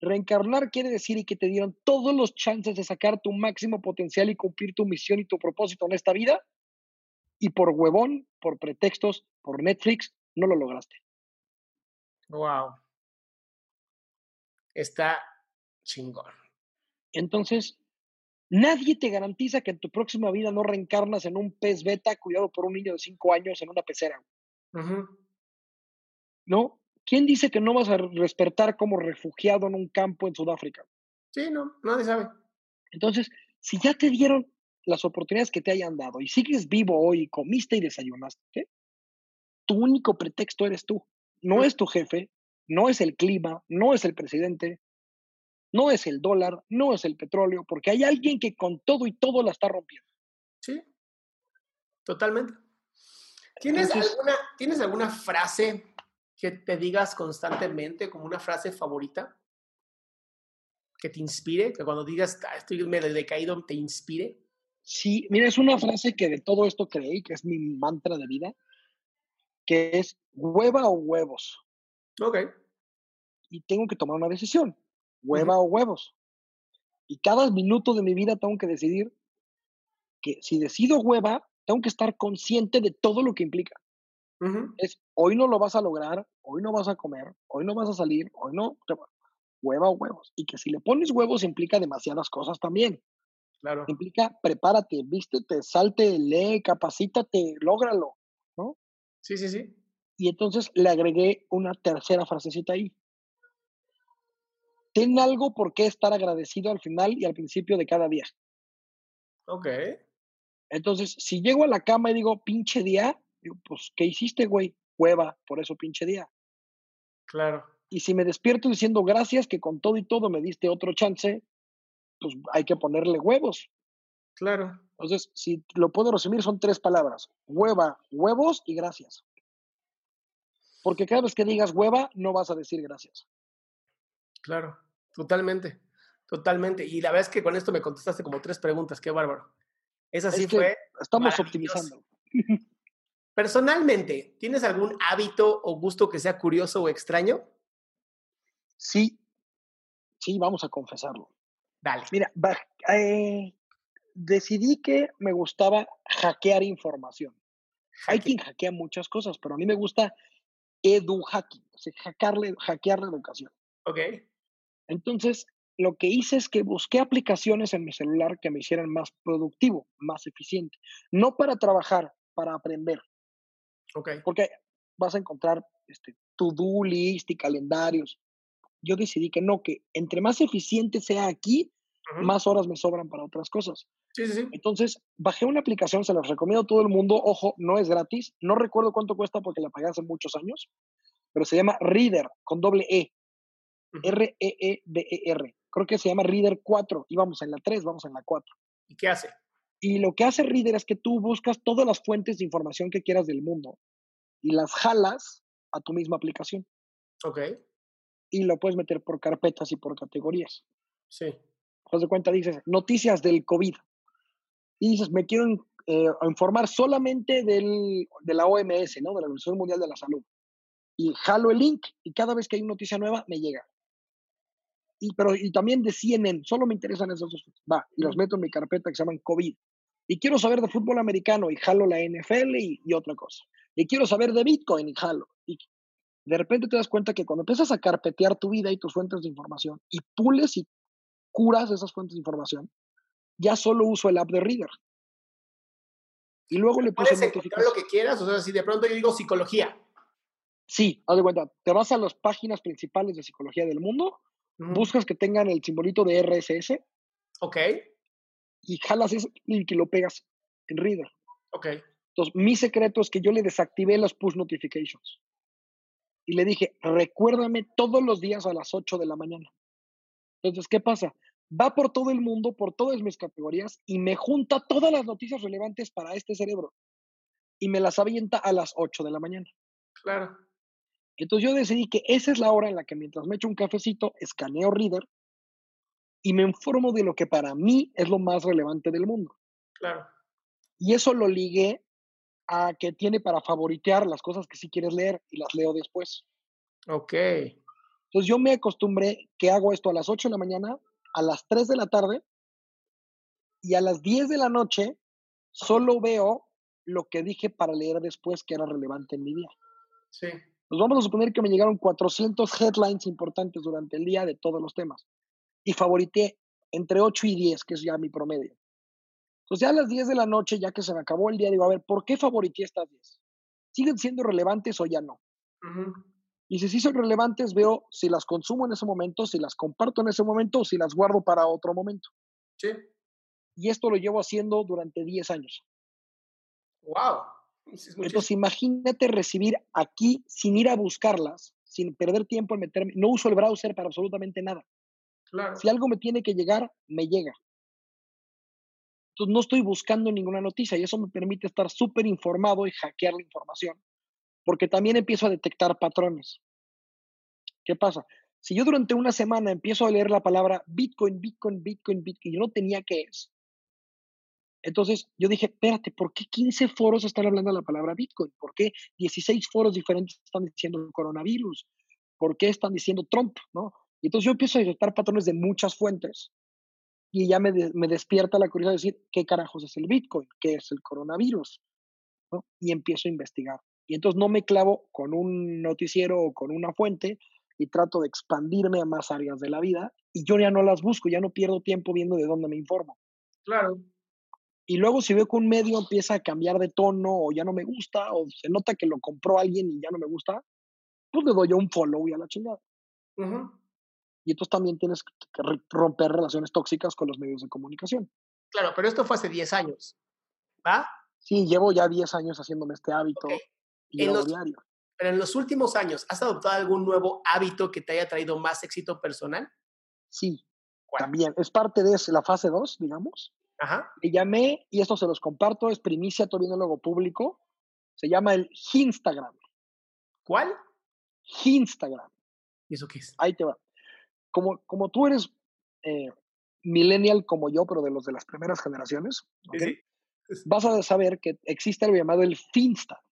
Reencarnar quiere decir y que te dieron todos los chances de sacar tu máximo potencial y cumplir tu misión y tu propósito en esta vida. Y por huevón, por pretextos, por Netflix, no lo lograste. Wow. Está chingón. Entonces, nadie te garantiza que en tu próxima vida no reencarnas en un pez beta cuidado por un niño de cinco años en una pecera. ¿No? ¿Quién dice que no vas a despertar como refugiado en un campo en Sudáfrica? Sí, no, nadie sabe. Entonces, si ya te dieron las oportunidades que te hayan dado y sigues vivo hoy, comiste y desayunaste, tu único pretexto eres tú. No es tu jefe, no es el clima, no es el presidente, no es el dólar, no es el petróleo, porque hay alguien que con todo y todo la está rompiendo. Sí, totalmente. ¿Tienes, alguna, ¿Tienes alguna frase que te digas constantemente como una frase favorita? Que te inspire, que cuando digas, ah, estoy medio decaído, te inspire. Sí, mira, es una frase que de todo esto creí, que es mi mantra de vida, que es hueva o huevos. Ok. Y tengo que tomar una decisión hueva o huevos. Y cada minuto de mi vida tengo que decidir que si decido hueva, tengo que estar consciente de todo lo que implica. Es, hoy no lo vas a lograr, hoy no vas a comer, hoy no vas a salir, hoy no, hueva o huevos. Y que si le pones huevos implica demasiadas cosas también. Claro. Implica prepárate, vístete, salte, lee, capacítate, lógralo, ¿no? Sí, sí, sí. Y entonces le agregué una tercera frasecita ahí ten algo por qué estar agradecido al final y al principio de cada día. Ok. Entonces, si llego a la cama y digo, pinche día, digo, pues, ¿qué hiciste, güey? Hueva, por eso pinche día. Claro. Y si me despierto diciendo gracias, que con todo y todo me diste otro chance, pues hay que ponerle huevos. Claro. Entonces, si lo puedo resumir, son tres palabras. Hueva, huevos y gracias. Porque cada vez que digas hueva, no vas a decir gracias. Claro. Totalmente, totalmente. Y la verdad es que con esto me contestaste como tres preguntas, qué bárbaro. Esa sí fue. Estamos optimizando. Personalmente, ¿tienes algún hábito o gusto que sea curioso o extraño? Sí, sí, vamos a confesarlo. Dale. Mira, eh, decidí que me gustaba hackear información. Hay quien hackea muchas cosas, pero a mí me gusta edu hacking, o sea, hackear la educación. Ok. Entonces, lo que hice es que busqué aplicaciones en mi celular que me hicieran más productivo, más eficiente. No para trabajar, para aprender. Ok. Porque vas a encontrar este, to-do list y calendarios. Yo decidí que no, que entre más eficiente sea aquí, más horas me sobran para otras cosas. Sí, sí, sí. Entonces, bajé una aplicación, se las recomiendo a todo el mundo. Ojo, no es gratis. No recuerdo cuánto cuesta porque la pagué hace muchos años, pero se llama Reader con doble E. R-E-E-D-E-R. Creo que se llama Reader 4. Íbamos en la 3, vamos en la 4. ¿Y qué hace? Y lo que hace Reader es que tú buscas todas las fuentes de información que quieras del mundo y las jalas a tu misma aplicación. Ok. Y lo puedes meter por carpetas y por categorías. Sí. Haz de cuenta, dices, noticias del COVID. Y dices, me quiero eh, informar solamente del, de la OMS, ¿no? De la Organización Mundial de la Salud. Y jalo el link y cada vez que hay noticia nueva, me llega. Y, pero, y también de CNN, solo me interesan esos dos. Va, y los meto en mi carpeta que se llaman COVID. Y quiero saber de fútbol americano y jalo la NFL y, y otra cosa. Y quiero saber de Bitcoin y jalo. Y de repente te das cuenta que cuando empiezas a carpetear tu vida y tus fuentes de información y pules y curas esas fuentes de información, ya solo uso el app de Reader. Y luego le puse Puedes encontrar lo que quieras, o sea, si de pronto yo digo psicología. Sí, haz de cuenta, te vas a las páginas principales de psicología del mundo, Buscas que tengan el simbolito de RSS Ok, y jalas ese link y lo pegas en Reader. ok. Entonces, mi secreto es que yo le desactivé las push notifications. Y le dije, recuérdame todos los días a las 8 de la mañana. Entonces, ¿qué pasa? Va por todo el mundo, por todas mis categorías, y me junta todas las noticias relevantes para este cerebro. Y me las avienta a las 8 de la mañana. Claro. Entonces yo decidí que esa es la hora en la que mientras me echo un cafecito, escaneo Reader y me informo de lo que para mí es lo más relevante del mundo. Claro. Y eso lo ligué a que tiene para favoritear las cosas que sí quieres leer y las leo después. Ok. Entonces yo me acostumbré que hago esto a las 8 de la mañana, a las 3 de la tarde y a las 10 de la noche solo veo lo que dije para leer después que era relevante en mi día. Sí. Nos vamos a suponer que me llegaron 400 headlines importantes durante el día de todos los temas. Y favorité entre 8 y 10, que es ya mi promedio. Entonces ya a las 10 de la noche, ya que se me acabó el día, digo, a ver, ¿por qué favorité estas 10? ¿Siguen siendo relevantes o ya no? Ujú. Y si sí son relevantes, veo si las consumo en ese momento, si las comparto en ese momento o si las guardo para otro momento. Sí. Y esto lo llevo haciendo durante 10 años. Wow. Entonces imagínate recibir aquí sin ir a buscarlas, sin perder tiempo en meterme. No uso el browser para absolutamente nada. Claro. Si algo me tiene que llegar, me llega. Entonces no estoy buscando ninguna noticia y eso me permite estar súper informado y hackear la información, porque también empiezo a detectar patrones. ¿Qué pasa? Si yo durante una semana empiezo a leer la palabra Bitcoin, Bitcoin, Bitcoin, Bitcoin, y yo no tenía qué es, entonces yo dije, espérate, ¿por qué 15 foros están hablando de la palabra Bitcoin? ¿Por qué 16 foros diferentes están diciendo coronavirus? ¿Por qué están diciendo Trump? ¿no? Y entonces yo empiezo a detectar patrones de muchas fuentes y ya me, de- me despierta la curiosidad de decir, ¿qué carajos es el Bitcoin? ¿Qué es el coronavirus? ¿no? Y empiezo a investigar. Y entonces no me clavo con un noticiero o con una fuente y trato de expandirme a más áreas de la vida y yo ya no las busco, ya no pierdo tiempo viendo de dónde me informo. Claro. Y luego si veo que un medio empieza a cambiar de tono o ya no me gusta o se nota que lo compró alguien y ya no me gusta, pues le doy yo un follow y a la chingada. Y entonces también tienes que romper relaciones tóxicas con los medios de comunicación. Claro, pero esto fue hace 10 años. ¿Va? Sí, llevo ya 10 años haciéndome este hábito y En los- diario. Pero en los últimos años, ¿has adoptado algún nuevo hábito que te haya traído más éxito personal? Sí, ¿Cuál? también. Es parte de la fase 2, digamos. Ajá. Le llamé, y esto se los comparto, es primicia, hago público. Se llama el Instagram. ¿Cuál? Instagram. ¿Y eso qué es? Ahí te va. Como, como tú eres eh, millennial como yo, pero de los de las primeras generaciones, vas a saber que existe algo llamado el Finsta.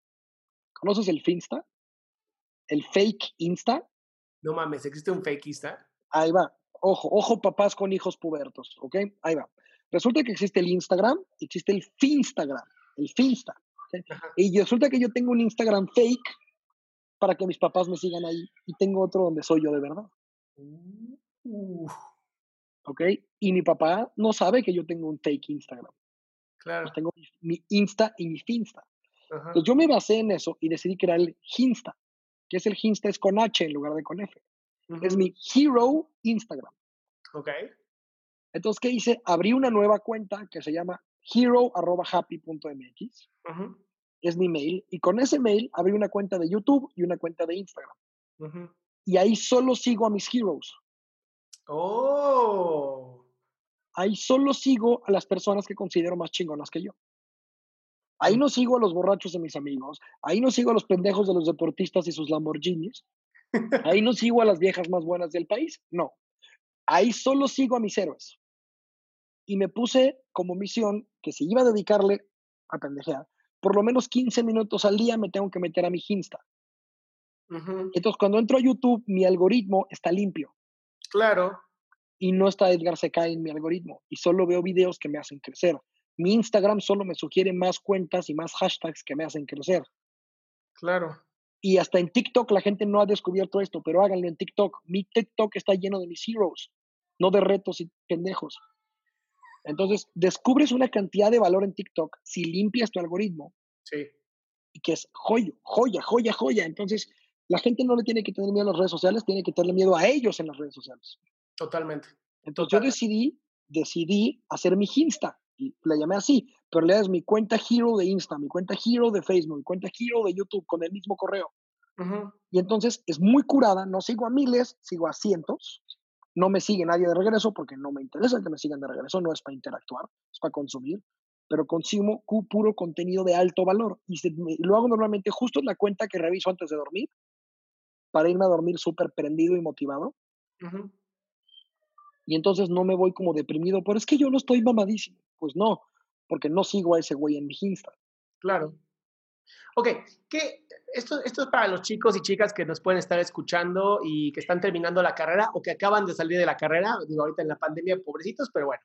¿Conoces el Finsta? El fake Insta. No mames, ¿existe un fakeista? Ahí va. Ojo, ojo, papás con hijos pubertos, ¿ok? Ahí va. Resulta que existe el Instagram existe el Finstagram, el Finsta. Y resulta que yo tengo un Instagram fake para que mis papás me sigan ahí y tengo otro donde soy yo de verdad. Uh, ¿Ok? Y mi papá no sabe que yo tengo un fake Instagram. claro. Pues tengo mi, Insta y mi Finsta. Ajá. Entonces yo me basé en eso y decidí crear el Hinsta, que es el Hinsta es con H en lugar de con F. Es mi Hero Instagram. Ok. Entonces, ¿qué hice? Abrí una nueva cuenta que se llama hero.happy.mx. Es mi mail. Y con ese mail abrí una cuenta de YouTube y una cuenta de Instagram. Y ahí solo sigo a mis heroes. Oh. Ahí solo sigo a las personas que considero más chingonas que yo. Ahí Mm. no sigo a los borrachos de mis amigos. Ahí no sigo a los pendejos de los deportistas y sus Lamborghinis. Ahí no sigo a las viejas más buenas del país. No. Ahí solo sigo a mis héroes. Y me puse como misión que si iba a dedicarle a pendejear, por lo menos 15 minutos al día me tengo que meter a mi Insta. Entonces, cuando entro a YouTube, mi algoritmo está limpio Claro. y no está Edgar Secay en mi algoritmo y solo veo videos que me hacen crecer. Mi Instagram solo me sugiere más cuentas y más hashtags que me hacen crecer. Claro. Y hasta en TikTok la gente no ha descubierto esto, pero háganlo en TikTok. Mi TikTok está lleno de mis heroes, no de retos y pendejos. Entonces, descubres una cantidad de valor en TikTok si limpias tu algoritmo Sí. y que es joya, joya, joya, joya. Entonces, la gente no le tiene que tener miedo a las redes sociales, tiene que tenerle miedo a ellos en las redes sociales. Totalmente. Entonces, yo decidí, decidí hacer mi Insta y la llamé así, pero le das mi cuenta Hero de Insta, mi cuenta Hero de Facebook, mi cuenta Hero de YouTube con el mismo correo. Y entonces es muy curada, no sigo a miles, sigo a cientos. No me sigue nadie de regreso porque no me interesa que me sigan de regreso, no es para interactuar, es para consumir, pero consumo puro contenido de alto valor. Y se- me- lo hago normalmente justo en la cuenta que reviso antes de dormir, para irme a dormir súper prendido y motivado. Y entonces no me voy como deprimido, pero es que yo no estoy mamadísimo. Pues no, porque no sigo a ese güey en mi Insta. Claro. Ok, ¿qué, esto, esto es para los chicos y chicas que nos pueden estar escuchando y que están terminando la carrera o que acaban de salir de la carrera, digo ahorita en la pandemia, pobrecitos, pero bueno.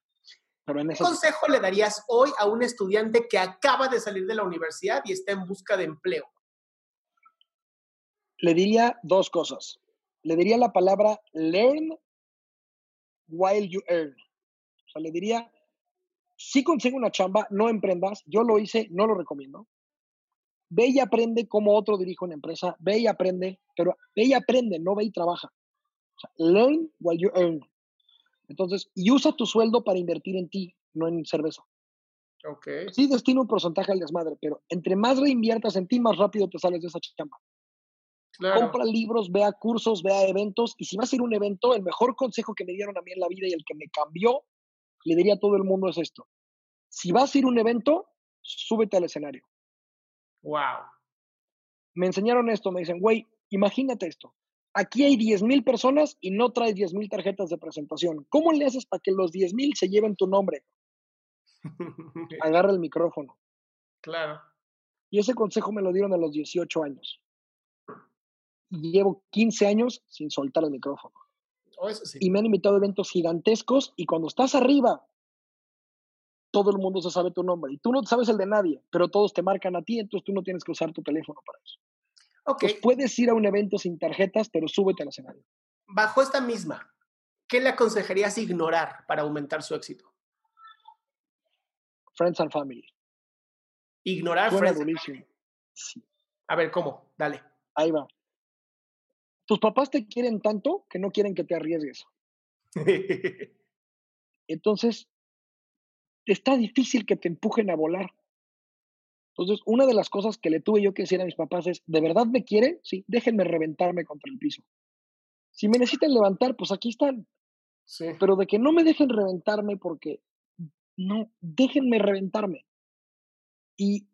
Pero ¿Qué consejo le darías hoy a un estudiante que acaba de salir de la universidad y está en busca de empleo? le diría dos cosas. Le diría la palabra learn while you earn. O sea, le diría, si consigo una chamba, no emprendas. Yo lo hice, no lo recomiendo. Ve y aprende cómo otro dirige una empresa. Ve y aprende, pero ve y aprende, no ve y trabaja. O sea, learn while you earn. Entonces, y usa tu sueldo para invertir en ti, no en cerveza. Ok. Sí, destina un porcentaje al desmadre, pero entre más reinviertas en ti, más rápido te sales de esa chamba. Claro. compra libros, vea cursos, vea eventos. Y si vas a ir a un evento, el mejor consejo que me dieron a mí en la vida y el que me cambió, le diría a todo el mundo es esto. Si vas a ir a un evento, súbete al escenario. Wow. Me enseñaron esto, me dicen, güey, imagínate esto. Aquí hay 10 mil personas y no traes 10 mil tarjetas de presentación. ¿Cómo le haces para que los 10 mil se lleven tu nombre? Agarra el micrófono. claro. Y ese consejo me lo dieron a los 18 años. Y llevo 15 años sin soltar el micrófono. Oh, eso sí. y me han invitado a eventos gigantescos y cuando estás arriba, todo el mundo se sabe tu nombre y tú no sabes el de nadie, pero todos te marcan a ti, entonces tú no tienes que usar tu teléfono para eso. Ok, Entonces puedes ir a un evento sin tarjetas, pero súbete al escenario. bajo esta misma, ¿qué le aconsejarías ignorar para aumentar su éxito? Friends and Family. Ignorar Suena friends. durísimo. Sí, A ver, ¿cómo? Dale. ahí va. Tus papás te quieren tanto que no quieren que te arriesgues. Entonces, está difícil que te empujen a volar. Entonces, una de las cosas que le tuve yo que decir a mis papás es, ¿de verdad me quieren? Sí, déjenme reventarme contra el piso. Si me necesitan levantar, pues aquí están. sí. Pero de que no me dejen reventarme porque, no, déjenme reventarme. Y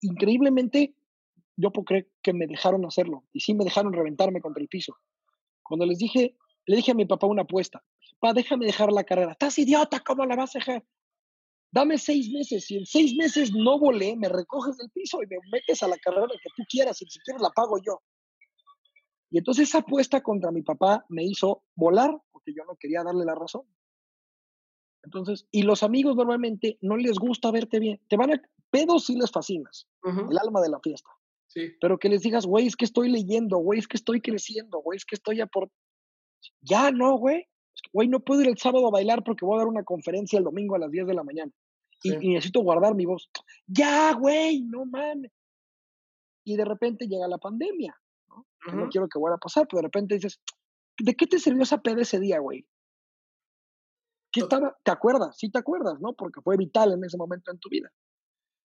increíblemente, yo puedo creer que me dejaron hacerlo. Y sí me dejaron reventarme contra el piso. Cuando les dije, le dije a mi papá una apuesta. Pa, déjame dejar la carrera. Estás idiota, ¿cómo la vas a dejar? Dame seis meses. Si en seis meses no volé, me recoges del piso y me metes a la carrera que tú quieras. Y si quieres la pago yo. Y entonces esa apuesta contra mi papá me hizo volar porque yo no quería darle la razón. Entonces, y los amigos normalmente no les gusta verte bien. Te van a, pedos sí les fascinas, el alma de la fiesta. Sí. Pero que les digas, güey, es que estoy leyendo, güey, es que estoy creciendo, güey, es que estoy por Ya no, güey. Güey, no puedo ir el sábado a bailar porque voy a dar una conferencia el domingo a las 10 de la mañana. Y, necesito guardar mi voz. Ya, güey, no mames. Y de repente llega la pandemia, ¿no? No quiero que vuelva a pasar, pero de repente dices, ¿de qué te sirvió esa peda ese día, güey? ¿Qué estaba? ¿Te acuerdas? Sí te acuerdas, ¿no? Porque fue vital en ese momento en tu vida.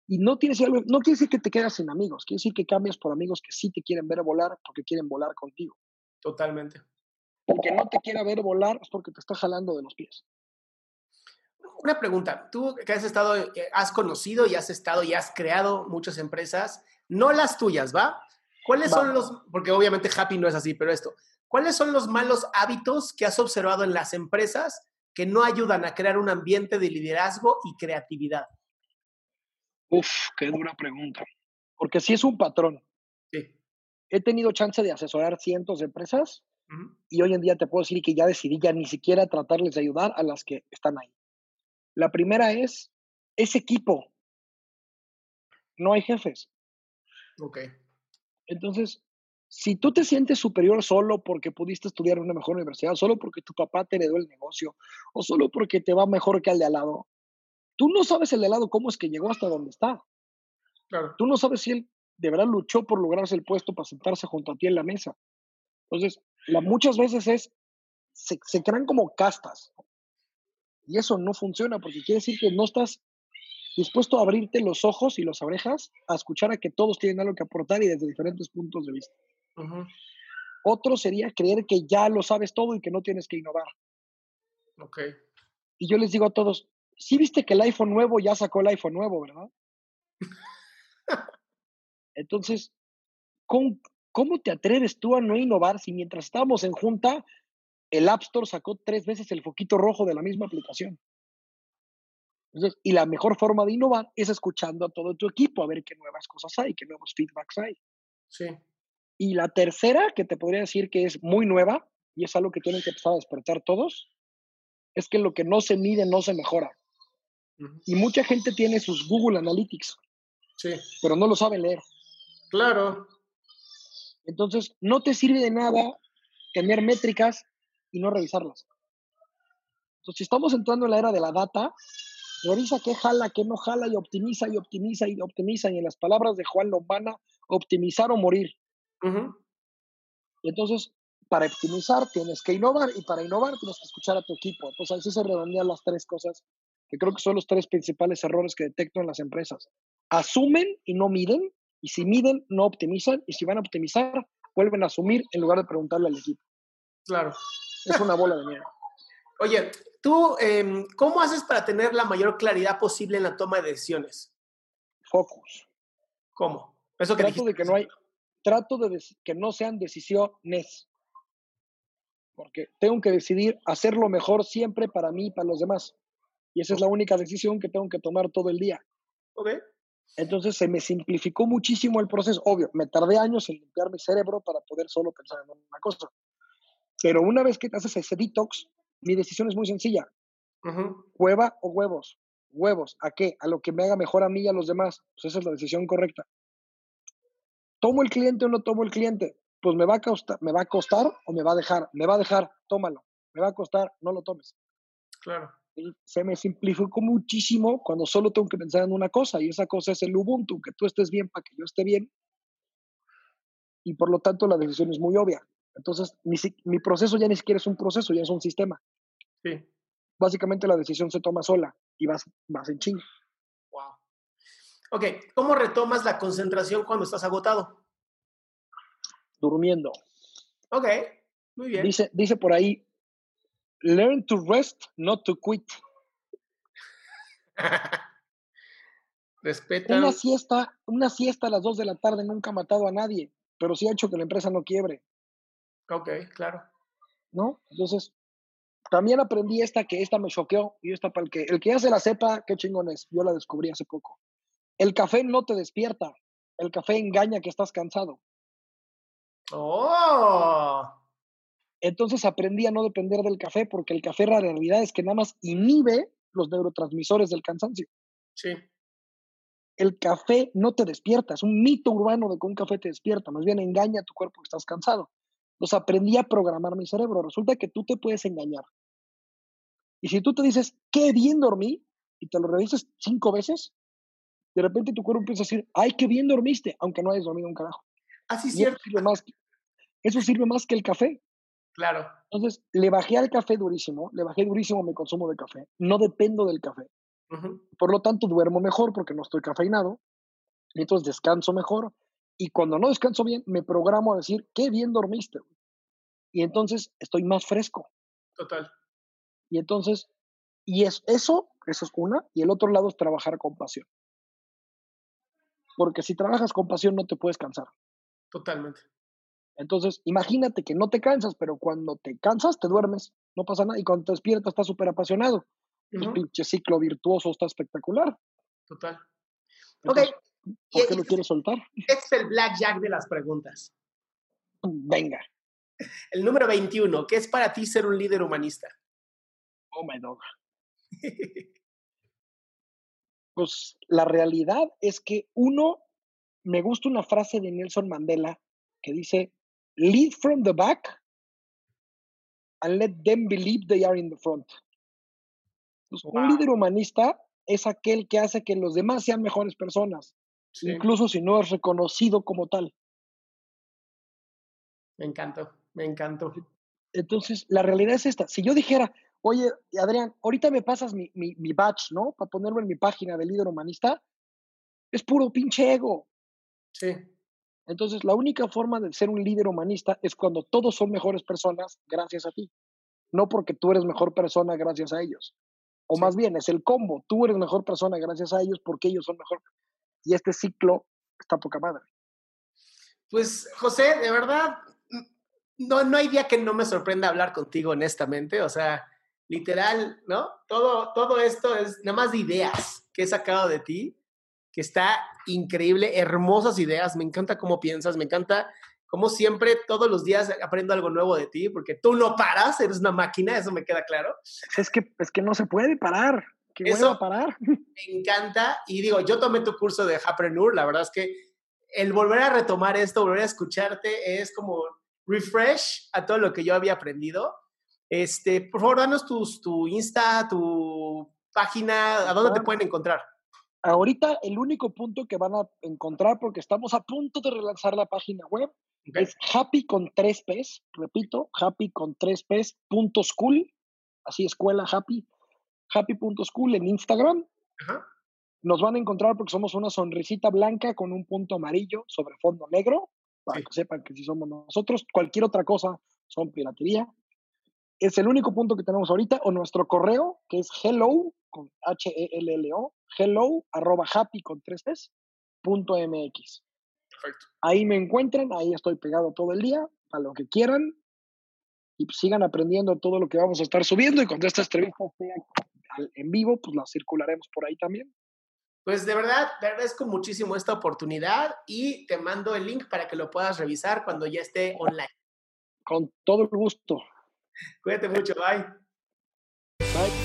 Y no, tienes, no quiere decir que te quedas sin amigos, quiere decir que cambias por amigos que sí te quieren ver volar porque quieren volar contigo. Totalmente. Porque no te quiera ver volar es porque te está jalando de los pies. Una pregunta, tú que has estado, eh, has conocido y has estado y has creado muchas empresas, no las tuyas, ¿va? ¿Cuáles son los, porque obviamente Happy no es así, pero esto, ¿cuáles son los malos hábitos que has observado en las empresas que no ayudan a crear un ambiente de liderazgo y creatividad? Uf, qué dura pregunta. Porque sí es un patrón. Sí. He tenido chance de asesorar cientos de empresas y hoy en día te puedo decir que ya decidí ya ni siquiera tratarles de ayudar a las que están ahí. La primera es, ese equipo. No hay jefes. Ok. Entonces, si tú te sientes superior solo porque pudiste estudiar en una mejor universidad, solo porque tu papá te heredó el negocio, o solo porque te va mejor que al de al lado, tú no sabes el de al lado cómo es que llegó hasta donde está. Claro. Tú no sabes si él de verdad luchó por lograrse el puesto para sentarse junto a ti en la mesa. Entonces, la, muchas veces es, se, se crean como castas. Y eso no funciona porque quiere decir que no estás dispuesto a abrirte los ojos y las orejas a escuchar a que todos tienen algo que aportar y desde diferentes puntos de vista. Otro sería creer que ya lo sabes todo y que no tienes que innovar. Ok. Y yo les digo a todos, sí viste que el iPhone nuevo ya sacó el iPhone nuevo, ¿verdad? Entonces, ¿cómo, ¿cómo te atreves tú a no innovar si mientras estábamos en junta, el App Store sacó tres veces el foquito rojo de la misma aplicación? y la mejor forma de innovar es escuchando a todo tu equipo, a ver qué nuevas cosas hay, qué nuevos feedbacks hay. Sí. Y la tercera, que te podría decir que es muy nueva, y es algo que tienen que empezar a despertar todos, es que lo que no se mide no se mejora. Y mucha gente tiene sus Google Analytics, sí. pero no lo sabe leer. Claro. Entonces, no te sirve de nada tener métricas y no revisarlas. Entonces, si estamos entrando en la era de la data, revisa qué jala, qué no jala y optimiza y optimiza y optimiza. Y en las palabras de Juan Lombana, optimizar o morir. Entonces, para optimizar tienes que innovar y para innovar tienes que escuchar a tu equipo. Entonces, así se redondean las tres cosas que creo que son los tres principales errores que detecto en las empresas. Asumen y no miden, y si miden, no optimizan, y si van a optimizar, vuelven a asumir en lugar de preguntarle al equipo. Claro. Es una bola de mierda. Oye, tú, em, ¿cómo haces para tener la mayor claridad posible en la toma de decisiones? Focus. ¿Cómo? Eso que trato de que no hay, trato de que no sean decisiones. Porque tengo que decidir hacer lo mejor siempre para mí y para los demás. Y esa es la única decisión que tengo que tomar todo el día. Ok. Entonces se me simplificó muchísimo el proceso. Obvio, me tardé años en limpiar mi cerebro para poder solo pensar en una cosa. Pero una vez que te haces ese detox, mi decisión es muy sencilla. Hueva o huevos. Huevos. ¿A qué? A lo que me haga mejor a mí y a los demás. Pues esa es la decisión correcta. ¿Tomo el cliente o no tomo el cliente? Pues me va a costar, me va a costar o me va a dejar. Me va a dejar, tómalo. Me va a costar, no lo tomes. Claro. Se me simplificó muchísimo cuando solo tengo que pensar en una cosa y esa cosa es el Ubuntu, que tú estés bien para que yo esté bien. Y por lo tanto la decisión es muy obvia. Entonces, mi, mi proceso ya ni siquiera es un proceso, ya es un sistema. Sí. Básicamente la decisión se toma sola y vas, vas en ching. Wow. Ok, ¿cómo retomas la concentración cuando estás agotado? Durmiendo. Ok, muy bien. Dice, dice por ahí, learn to rest, not to quit. Respeta. Una siesta, una siesta a las 2 de la tarde nunca ha matado a nadie, pero sí ha hecho que la empresa no quiebre. Ok, claro. ¿No? Entonces, también aprendí esta que esta me choqueó y esta para el que el que ya se la sepa, qué chingón es. Yo la descubrí hace poco. El café no te despierta. El café engaña que estás cansado. Oh. Entonces aprendí a no depender del café porque el café la realidad es que nada más inhibe los neurotransmisores del cansancio. Sí. El café no te despierta, es un mito urbano de que un café te despierta, más bien engaña a tu cuerpo que estás cansado. Entonces aprendí a programar mi cerebro. Resulta que tú te puedes engañar. Y si tú te dices, qué bien dormí, y te lo revisas cinco veces, de repente tu cuerpo empieza a decir, ay, qué bien dormiste, aunque no hayas dormido un carajo. Así es eso cierto. sirve, más, eso sirve más que el café. Claro. Entonces, le bajé al café durísimo, le bajé durísimo mi consumo de café. No dependo del café. Por lo tanto, duermo mejor porque no estoy cafeinado. Y entonces descanso mejor. Y cuando no descanso bien, me programo a decir, qué bien dormiste. güey". Y entonces estoy más fresco. Total. Y entonces, y es eso, eso es una. Y el otro lado es trabajar con pasión. Porque si trabajas con pasión no te puedes cansar. Totalmente. Entonces, imagínate que no te cansas, pero cuando te cansas, te duermes. No pasa nada. Y cuando te despiertas, estás súper apasionado. El Ujú. pinche ciclo virtuoso está espectacular. Total. Ok. Entonces, ¿Por Y- qué lo quieres soltar? Es el blackjack de las preguntas. Venga. El número 21. ¿Qué es para ti ser un líder humanista? Oh my dog. Pues la realidad es que uno, me gusta una frase de Nelson Mandela que dice, lead from the back and let them believe they are in the front. Un líder humanista es aquel que hace que los demás sean mejores personas, Sí, incluso si no es reconocido como tal. me encantó. Me encantó. Entonces, la realidad es esta. Si yo dijera, oye, Adrián, ahorita me pasas mi, mi, mi badge, ¿no? Para ponerlo en mi página de líder humanista, es puro pinche ego. Sí. Entonces, la única forma de ser un líder humanista es cuando todos son mejores personas gracias a ti. No porque tú eres mejor persona gracias a ellos. O Sí. más bien, es el combo. Tú eres mejor persona gracias a ellos porque ellos son mejor. Y este ciclo está poca madre. Pues, José, de verdad, no, no hay día que no me sorprenda hablar contigo, honestamente. O sea, literal, ¿no? Todo, todo esto es nada más de ideas que he sacado de ti, que está increíble, hermosas ideas. Me encanta cómo piensas, me encanta cómo siempre, todos los días aprendo algo nuevo de ti, porque tú no paras, eres una máquina, eso me queda claro. Es que, es que no se puede parar. ¿Qué Eso- hueva parar? me encanta. Y digo, yo tomé tu curso de Hapreneur, la verdad es que el volver a retomar esto, volver a escucharte, es como refresh a todo lo que yo había aprendido. Este, por favor, danos tus, tu Insta, tu página, ¿a dónde te pueden encontrar? Ahorita el único punto que van a encontrar, porque estamos a punto de relanzar la página web, es happy con tres P's, repito, happy con tres P's, punto school, así escuela happy, happy.school en Instagram. Ajá. Nos van a encontrar porque somos una sonrisita blanca con un punto amarillo sobre fondo negro, para Sí. que sepan que si somos nosotros, cualquier otra cosa son piratería. Es el único punto que tenemos ahorita, o nuestro correo, que es hello, con H-E-L-L-O, hello, arroba happy con tres punto MX. Perfecto. Ahí me encuentran, ahí estoy pegado todo el día, a lo que quieran. Y pues sigan aprendiendo todo lo que vamos a estar subiendo. Y cuando esta entrevista esté en vivo, pues la circularemos por ahí también. Pues de verdad, te agradezco muchísimo esta oportunidad y te mando el link para que lo puedas revisar cuando ya esté online. Con todo el gusto. Cuídate mucho, bye. Bye.